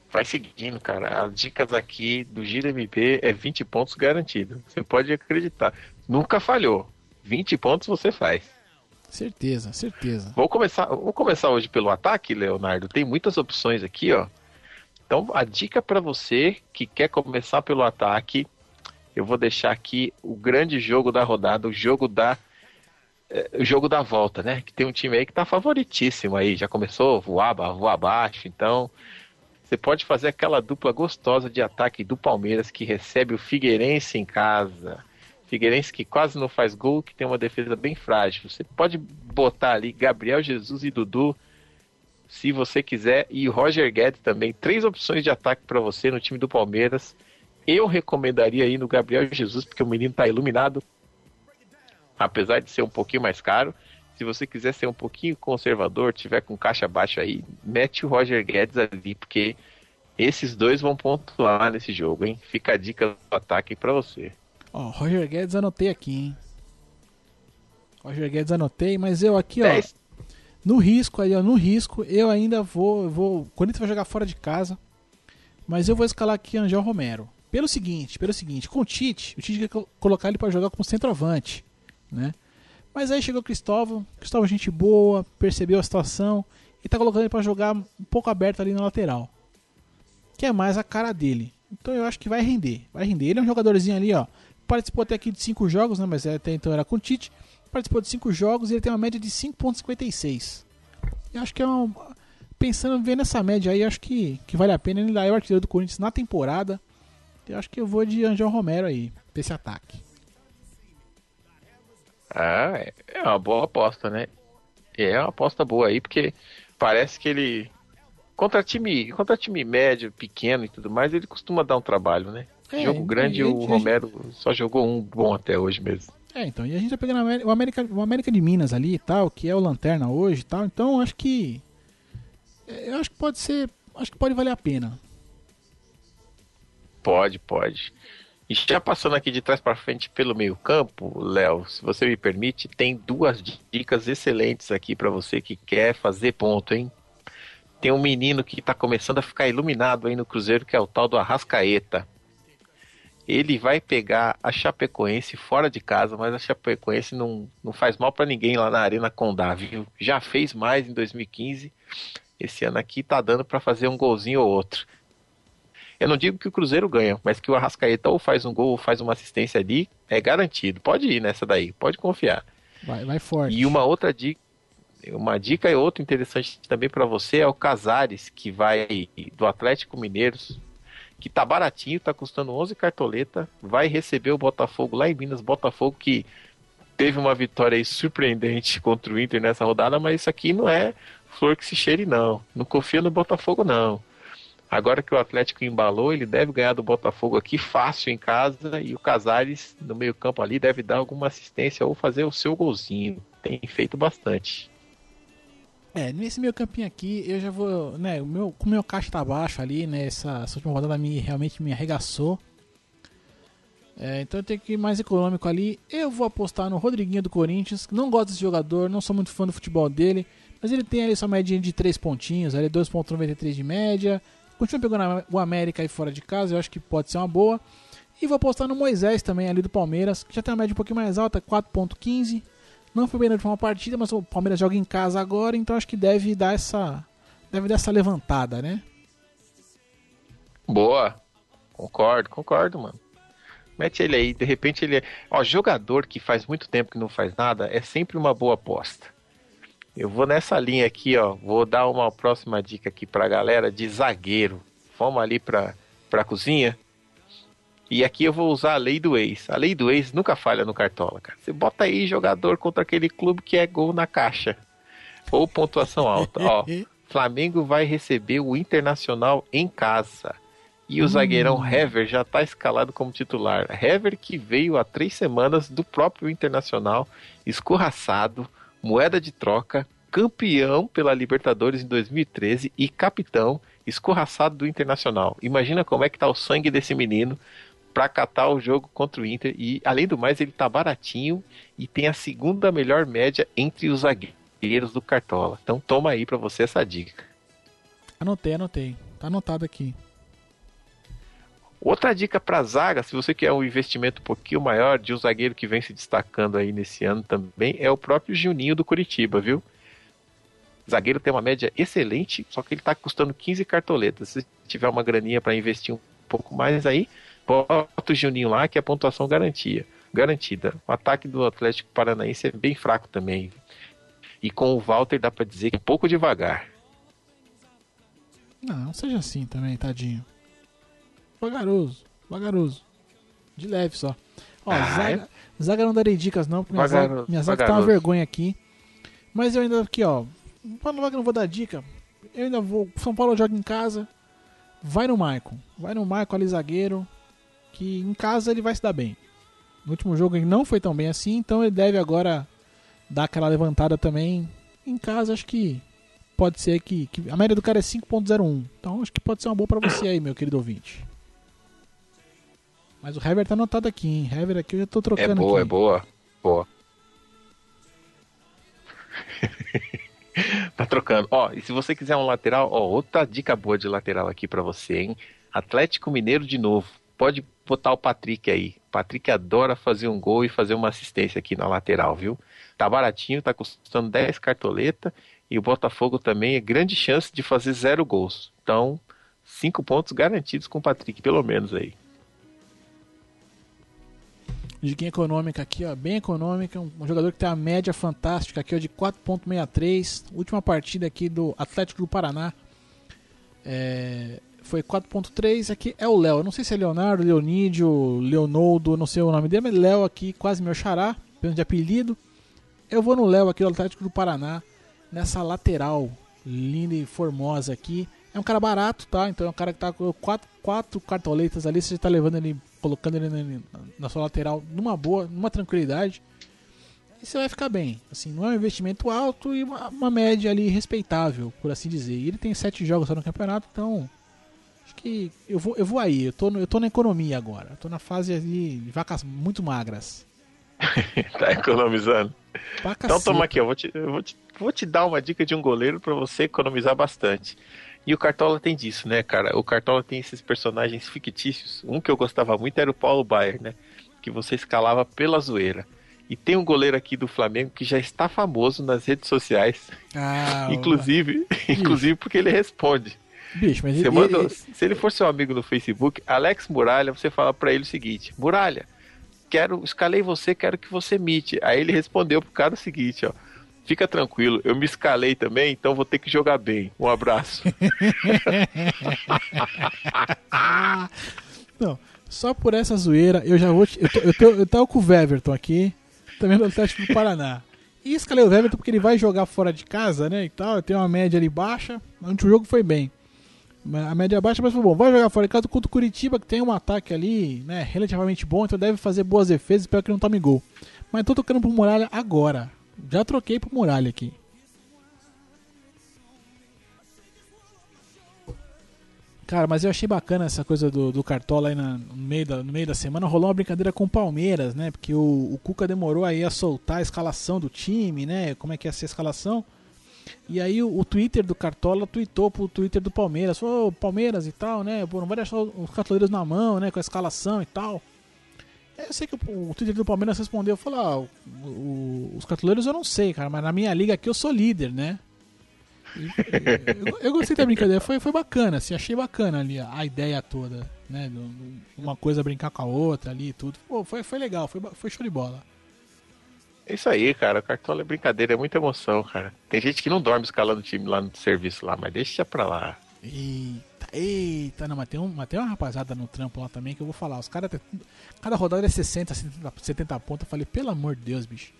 Vai seguindo, cara. As dicas aqui do Gira MB é 20 pontos garantido. Você pode acreditar. Nunca falhou. 20 pontos você faz. Certeza, certeza. Vou começar, vou começar hoje pelo ataque, Leonardo. Tem muitas opções aqui, ó. Então, a dica para você que quer começar pelo ataque, eu vou deixar aqui o grande jogo da rodada, o jogo da o jogo da volta, né? Que tem um time aí que tá favoritíssimo aí, já começou a voar, voar então você pode fazer aquela dupla gostosa de ataque do Palmeiras que recebe o Figueirense em casa. Figueirense que quase não faz gol, que tem uma defesa bem frágil. Você pode botar ali Gabriel Jesus e Dudu, se você quiser, e Roger Guedes também. Três opções de ataque para você no time do Palmeiras. Eu recomendaria aí no Gabriel Jesus, porque o menino tá iluminado, apesar de ser um pouquinho mais caro. Se você quiser ser um pouquinho conservador, tiver com caixa baixa aí, mete o Roger Guedes ali, porque esses dois vão pontuar nesse jogo, hein? Fica a dica do ataque para você. Ó, Roger Guedes anotei aqui, hein? Roger Guedes anotei, mas eu aqui, ó, Dez- no risco aí, ó, no risco, eu ainda vou, vou, Corinthians vai jogar fora de casa, mas eu vou escalar aqui Angel Romero. Pelo seguinte, pelo seguinte, com o Tite, o Tite quer col- colocar ele pra jogar como centroavante, né? Mas aí chegou o Cristóvão, Cristóvão gente boa, percebeu a situação e tá colocando ele pra jogar um pouco aberto ali na lateral. Que é mais a cara dele. Então eu acho que vai render, vai render. Ele é um jogadorzinho ali, ó, participou até aqui de 5 jogos, né, mas até então era com o Tite. Participou de 5 jogos e ele tem uma média de 5.56. Eu acho que é um pensando vendo essa média aí, acho que, que vale a pena ele dar o artilheiro do Corinthians na temporada. Eu acho que eu vou de Angel Romero aí, pra esse ataque. Ah, é- é uma boa aposta, né? É uma aposta boa aí, porque parece que ele. Contra time, contra time médio, pequeno e tudo mais, ele costuma dar um trabalho, né? É, Jogo grande, o Romero só jogou um bom até hoje mesmo. É, então, e a gente tá pegando o América- o América, de Minas ali e tal, que é o Lanterna hoje e tal, então acho que. é, Eu acho que pode ser. Acho que pode valer a pena. Pode, pode. E já passando aqui de trás para frente pelo meio campo, Léo, se você me permite, tem duas dicas excelentes aqui para você que quer fazer ponto, hein? Tem um menino que está começando a ficar iluminado aí no Cruzeiro, que é o tal do Arrascaeta. Ele vai pegar a Chapecoense fora de casa, mas a Chapecoense não, não faz mal para ninguém lá na Arena Condá, viu? Já fez mais em 2015. Esse ano aqui tá dando para fazer um golzinho ou outro. Eu não digo que o Cruzeiro ganha, mas que o Arrascaeta ou faz um gol ou faz uma assistência ali, é garantido. Pode ir nessa daí, pode confiar. Vai, vai forte. E uma outra dica, uma dica e outra interessante também para você é o Casares, que vai do Atlético Mineiros, que tá baratinho, tá custando 11 cartoleta, vai receber o Botafogo lá em Minas, Botafogo que teve uma vitória surpreendente contra o Inter nessa rodada, mas isso aqui não é flor que se cheire não. Não confia no Botafogo não. Agora que o Atlético embalou, ele deve ganhar do Botafogo aqui fácil em casa e o Casares no meio-campo ali deve dar alguma assistência ou fazer o seu golzinho. Tem feito bastante. É, nesse meio campinho aqui, eu já vou, né, o meu, como o meu caixa tá baixo ali, né, essa, essa última rodada me, realmente me arregaçou. É, então eu tenho que ir mais econômico ali. Eu vou apostar no Rodriguinho do Corinthians, não gosto desse jogador, não sou muito fã do futebol dele, mas ele tem ali sua média de 3 pontinhos, ali 2.93 de média. Continua pegando o América aí fora de casa, eu acho que pode ser uma boa. E vou apostar no Moisés também ali do Palmeiras, que já tem uma média um pouquinho mais alta, 4.15. Não foi bem na última partida, mas o Palmeiras joga em casa agora, então acho que deve dar essa deve dar essa levantada, né? Boa. Concordo, concordo, mano. Mete ele aí, de repente ele é. Ó, jogador que faz muito tempo que não faz nada é sempre uma boa aposta. Eu vou nessa linha aqui, ó. Vou dar uma próxima dica aqui pra galera de zagueiro. Vamos ali pra, pra cozinha. E aqui eu vou usar a lei do ex. A lei do ex nunca falha no Cartola, cara. Você bota aí jogador contra aquele clube que é gol na caixa. Ou pontuação alta. Ó, Flamengo vai receber o Internacional em casa. E o zagueirão Hever já está escalado como titular. Hever que veio há três semanas do próprio Internacional, escorraçado, moeda de troca, campeão pela Libertadores em 2013 e capitão escorraçado do Internacional. Imagina como é que tá o sangue desse menino para catar o jogo contra o Inter e além do mais ele tá baratinho e tem a segunda melhor média entre os zagueiros do Cartola. Então toma aí para você essa dica. Anotei, anotei. Tá anotado aqui. Outra dica para zaga, se você quer um investimento um pouquinho maior de um zagueiro que vem se destacando aí nesse ano também, é o próprio Juninho do Curitiba, viu? Zagueiro tem uma média excelente, só que ele está custando 15 cartoletas. Se tiver uma graninha para investir um pouco mais aí, bota o Juninho lá que é a pontuação garantia, garantida. O ataque do Atlético Paranaense é bem fraco também. E com o Walter dá para dizer que é um pouco devagar. Não seja assim também, tadinho. Vagaroso, vagaroso. De leve só. Ó, Ah, zaga, zaga não darei dicas não, porque minha zaga, minha zaga tá uma vergonha aqui. Mas eu ainda aqui, ó. Falar que eu não vou dar dica, eu ainda vou. São Paulo joga em casa. Vai no Maicon. Vai no Maicon ali, zagueiro. Que em casa ele vai se dar bem. No último jogo ele não foi tão bem assim, então ele deve agora dar aquela levantada também. Em casa acho que pode ser que, que a média do cara é 5.01. Então acho que pode ser uma boa pra você aí, meu querido ouvinte. Mas o Hever tá anotado aqui, hein? Hever aqui eu já tô É trocando boa, aqui. é boa. Boa. tá trocando. Ó, e se você quiser um lateral, ó, outra dica boa de lateral aqui pra você, hein? Atlético Mineiro de novo. Pode botar o Patrick aí. Patrick adora fazer um gol e fazer uma assistência aqui na lateral, viu? Tá baratinho, tá custando 10 cartoleta e o Botafogo também é grande chance de fazer zero gols. Então, cinco pontos garantidos com o Patrick, pelo menos aí. Diquinha econômica aqui, ó, bem econômica. Um, jogador que tem a média fantástica aqui, ó, de 4.63. Última partida aqui do Atlético do Paraná. É, foi 4.3. Aqui é o Léo. Não sei se é Leonardo, Leonídio, Leonoldo, não sei o nome dele, mas Léo aqui, quase meu xará, pelo de apelido. Eu vou no Léo aqui do Atlético do Paraná, nessa lateral linda e formosa aqui. É um cara barato, tá? Então é um cara que tá com quatro, quatro cartoletas ali, você tá levando ele, colocando ele na, na sua lateral numa boa, numa tranquilidade. E você vai ficar bem. Assim, não é um investimento alto e uma, uma média ali respeitável, por assim dizer. E ele tem sete jogos só no campeonato, então. Acho que eu vou, eu vou aí. Eu tô, no- eu tô na economia agora. Eu tô na fase ali de vacas muito magras. tá economizando. Então toma aqui, eu vou te, eu vou te, vou te dar uma dica de um goleiro pra você economizar bastante. E o Cartola tem disso, né, cara? O Cartola tem esses personagens fictícios. Um que eu gostava muito era o Paulo Baier, né? Que você escalava pela zoeira. E tem um goleiro aqui do Flamengo que já está famoso nas redes sociais. Ah, inclusive, inclusive porque ele responde. Bicho, mas ele, manda- ele- se ele for seu amigo no Facebook, Alex Muralha, você fala pra ele o seguinte: Muralha, quero, escalei você, quero que você mite. Aí ele respondeu pro cara o seguinte, ó. Fica tranquilo, eu me escalei também, então vou ter que jogar bem. Um abraço. Não, só por essa zoeira eu já vou. te- eu, tô, eu, tô, eu com o Weverton aqui, também no Atlético do Paraná. E escalei o Weverton porque ele vai jogar fora de casa, né? E tal, tem uma média ali baixa. mas O jogo foi bem. A média baixa, mas foi bom. Vai jogar fora de casa contra o Curitiba, que tem um ataque ali, né, relativamente bom, então deve fazer boas defesas, espero que não tome gol. Mas tô tocando pro Muralha agora. Já troquei pro Muralha aqui. Cara, mas eu achei bacana essa coisa do, do Cartola aí na- no, meio da, no meio da semana. Rolou uma brincadeira com o Palmeiras, né? Porque o, o Cuca demorou aí a soltar a escalação do time, né? Como é que ia ser a escalação. E aí o, o Twitter do Cartola tweetou pro Twitter do Palmeiras. Falou, "Ô, Palmeiras e tal, né? Pô, não vai deixar os cartoleiros na mão, né? Com a escalação e tal. Aí Eu sei que o, o Twitter do Palmeiras respondeu, falou, ah, o- o- os cartoleiros eu não sei, cara, mas na minha liga aqui eu sou líder, né? E, eu, eu gostei da brincadeira, foi, foi bacana, assim, achei bacana ali a, a ideia toda, né? uma coisa brincar com a outra ali e tudo. Pô, foi, foi legal, foi, foi show de bola. É isso aí, cara. O cartola é brincadeira, é muita emoção, cara. Tem gente que não dorme escalando o time lá no serviço lá, mas deixa pra lá. Eita, eita, não, mas tem, um, mas tem uma rapaziada no trampo lá também que eu vou falar. Os caras, cada rodada é 60, 70, 70 pontos. Eu falei, pelo amor de Deus, bicho.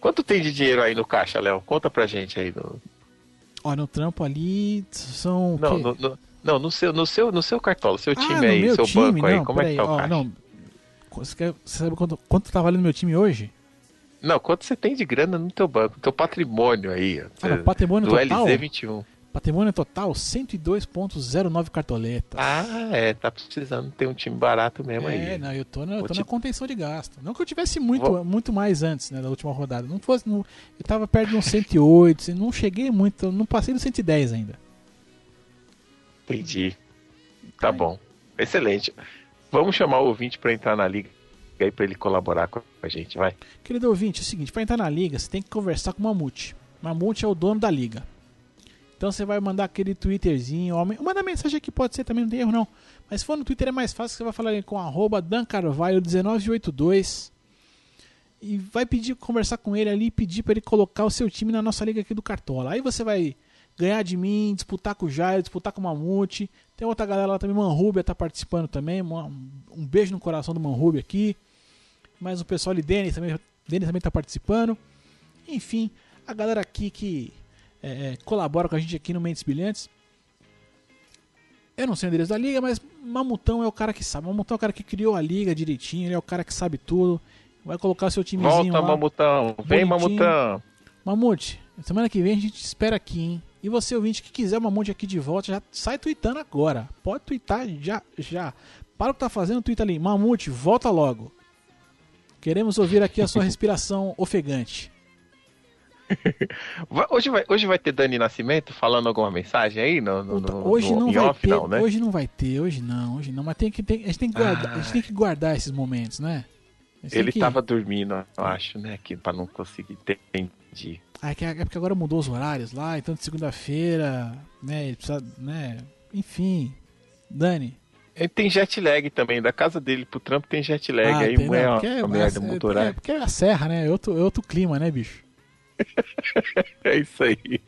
Quanto tem de dinheiro aí no caixa, Léo? Conta pra gente aí. No... Ó, no trampo ali são. Não, no, no- não no, seu, no, seu, no seu cartola, seu Ah, time aí, seu time, banco aí, não, como é que tá o ó, caixa? não. Você, quer, você sabe quanto, quanto tá valendo meu time hoje? Não, quanto você tem de grana no teu banco, no teu patrimônio aí? Ah, não, patrimônio do total? LZ21. Patrimônio total 102,09 cartoletas. Ah, é, tá precisando ter um time barato mesmo É, aí. não, eu tô, na, eu tô te- na contenção de gasto. Não que eu tivesse muito, Vou- muito mais antes, né, da última rodada. Não fosse, no, eu tava perto de uns 108, não cheguei muito, não passei do 110 ainda. Entendi. Tá bom. Excelente. Vamos chamar o ouvinte pra entrar na liga aí pra ele colaborar com a gente, vai. Querido ouvinte, é o seguinte, para entrar na liga, você tem que conversar com o Mamute. Mamute é o dono da liga. Então você vai mandar aquele twitterzinho, ou manda mensagem aqui, pode ser também, não tem erro não. Mas se for no Twitter é mais fácil, você vai falar ali com arroba dancarvalho1982 e vai pedir, conversar com ele ali pedir para ele colocar o seu time na nossa liga aqui do Cartola. Aí você vai ganhar de mim, disputar com o Jair, disputar com o Mamute. Tem outra galera lá também, Manrubia tá participando também. Um um beijo no coração do Manrubia aqui. Mas o pessoal ali, Denis também, Denis também tá participando. Enfim, a galera aqui que é, é, colabora com a gente aqui no Mentes Brilhantes. Eu não sei o endereço da liga, mas Mamutão é o cara que sabe. Mamutão é o cara que criou a liga direitinho, ele é o cara que sabe tudo. Vai colocar seu timezinho Volta, lá. Mamutão. Vem, bonitinho. Mamutão. Mamute, semana que vem a gente te espera aqui, hein? E você, ouvinte, que quiser o Mamute aqui de volta, já sai tweetando agora. Pode tweetar já, já. Para o que tá fazendo, tweeta ali. Mamute, volta logo. Queremos ouvir aqui a sua respiração ofegante. Hoje vai, hoje vai ter Dani Nascimento falando alguma mensagem aí? No, no, no- hoje no- não vai off, ter, não, né? hoje não vai ter, hoje não, hoje não. Mas tem que, tem, a, gente tem que guardar, a gente tem que guardar esses momentos, né? A Ele que- tava dormindo, eu acho, né? Que, pra não conseguir ter. Entendi. Ah, é que- é porque agora mudou os horários lá, então de segunda-feira, né? Ele precisa, né? Enfim, Dani. Ele tem jet lag também. Da casa dele pro trampo tem jet lag. Ah, aí tem, é não, uma, porque é- merda, é- é, horário. porque é a serra, né? É outro, é outro clima, né, bicho? É isso aí.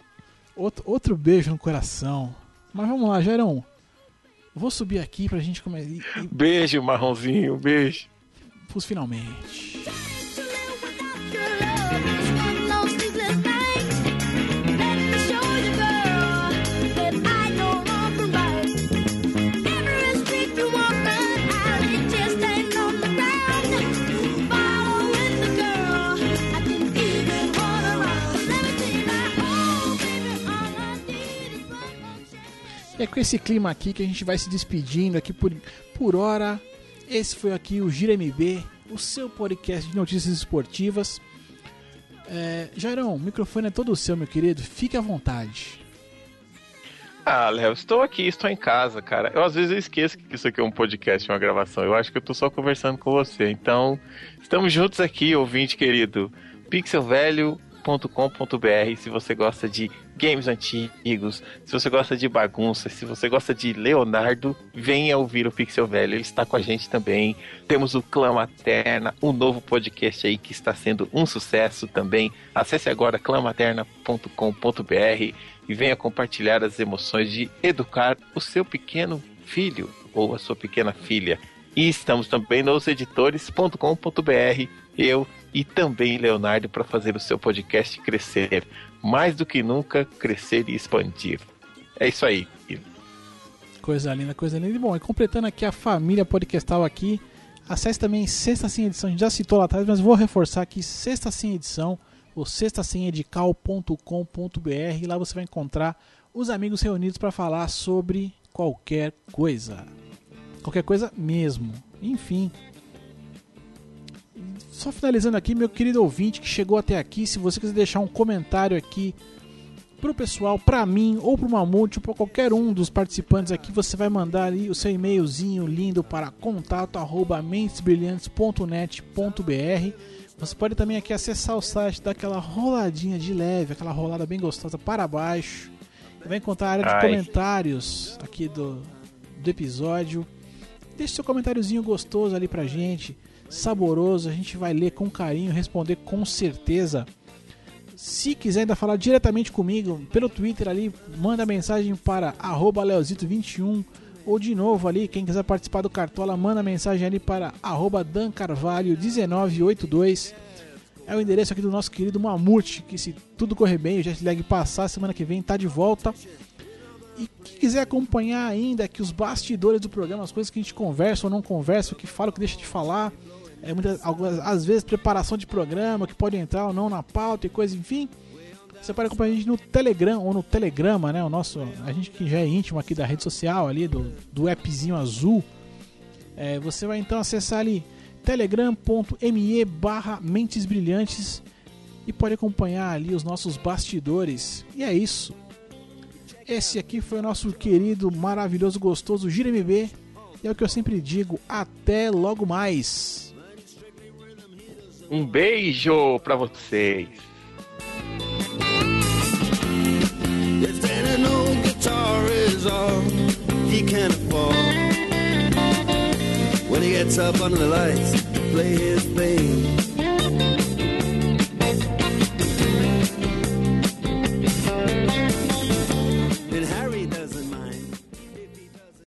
Outro, outro beijo no coração. Mas vamos lá, Jairão. Vou subir aqui pra gente começar. Beijo, marronzinho. Beijo. pros finalmente. É com esse clima aqui que a gente vai se despedindo aqui por, por hora. Esse foi aqui o Gira MB, o seu podcast de notícias esportivas. É, Jairão, o microfone é todo seu, meu querido. Fique à vontade. Ah, Léo, estou aqui, estou em casa, cara. Eu às vezes eu esqueço que isso aqui é um podcast, uma gravação. Eu acho que eu tô só conversando com você. Então, estamos juntos aqui, ouvinte querido. pixelvelho.com.br se você gosta de games antigos, se você gosta de bagunça, se você gosta de Leonardo, venha ouvir o Pixel Velho. Ele está com a gente também. Temos o Clamaterna, um novo podcast aí que está sendo um sucesso também. Acesse agora clamaterna.com.br e venha compartilhar as emoções de educar o seu pequeno filho ou a sua pequena filha. E estamos também nos editores.com.br, eu e também Leonardo para fazer o seu podcast crescer. Mais do que nunca, crescer e expandir. É isso aí. Coisa linda, coisa linda. E bom, e completando aqui a família podcastal aqui, acesse também Sexta Sem Edição, a gente já citou lá atrás, mas vou reforçar aqui, Sexta Sem Edição, o sextasemedical.com.br, lá você vai encontrar os amigos reunidos para falar sobre qualquer coisa. Qualquer coisa mesmo. Enfim. Só finalizando aqui, meu querido ouvinte que chegou até aqui, se você quiser deixar um comentário aqui pro pessoal, pra mim ou pro Mamute ou pra qualquer um dos participantes aqui, você vai mandar ali o seu e-mailzinho lindo para contato@mentesbrilhantes.net.br. Você pode também aqui acessar o site, dar aquela roladinha de leve, aquela rolada bem gostosa para baixo. Vai encontrar a área de Ai. comentários aqui do, do episódio. Deixe seu comentáriozinho gostoso ali pra gente, saboroso, a gente vai ler com carinho, responder com certeza. Se quiser ainda falar diretamente comigo pelo Twitter ali, manda mensagem para arroba leozito21 ou de novo ali, quem quiser participar do Cartola, manda mensagem ali para arroba dancarvalho1982 é o endereço aqui do nosso querido Mamute, que se tudo correr bem, o jet lag passar, semana que vem tá de volta. E quem quiser acompanhar ainda aqui os bastidores do programa, as coisas que a gente conversa ou não conversa, o que fala, o que deixa de falar, é muitas, algumas, às vezes preparação de programa, que pode entrar ou não na pauta e coisa, enfim. Você pode acompanhar a gente no Telegram ou no Telegrama, né? O nosso, a gente que já é íntimo aqui da rede social ali, do, do appzinho azul. É, você vai então acessar ali telegram.me barra Mentes Brilhantes e pode acompanhar ali os nossos bastidores. E é isso. Esse aqui foi o nosso querido, maravilhoso, gostoso Gira MB. E é o que eu sempre digo, até logo mais. Um beijo pra vocês. If an old guitar is all he can afford, when he gets up under the lights to play his thing,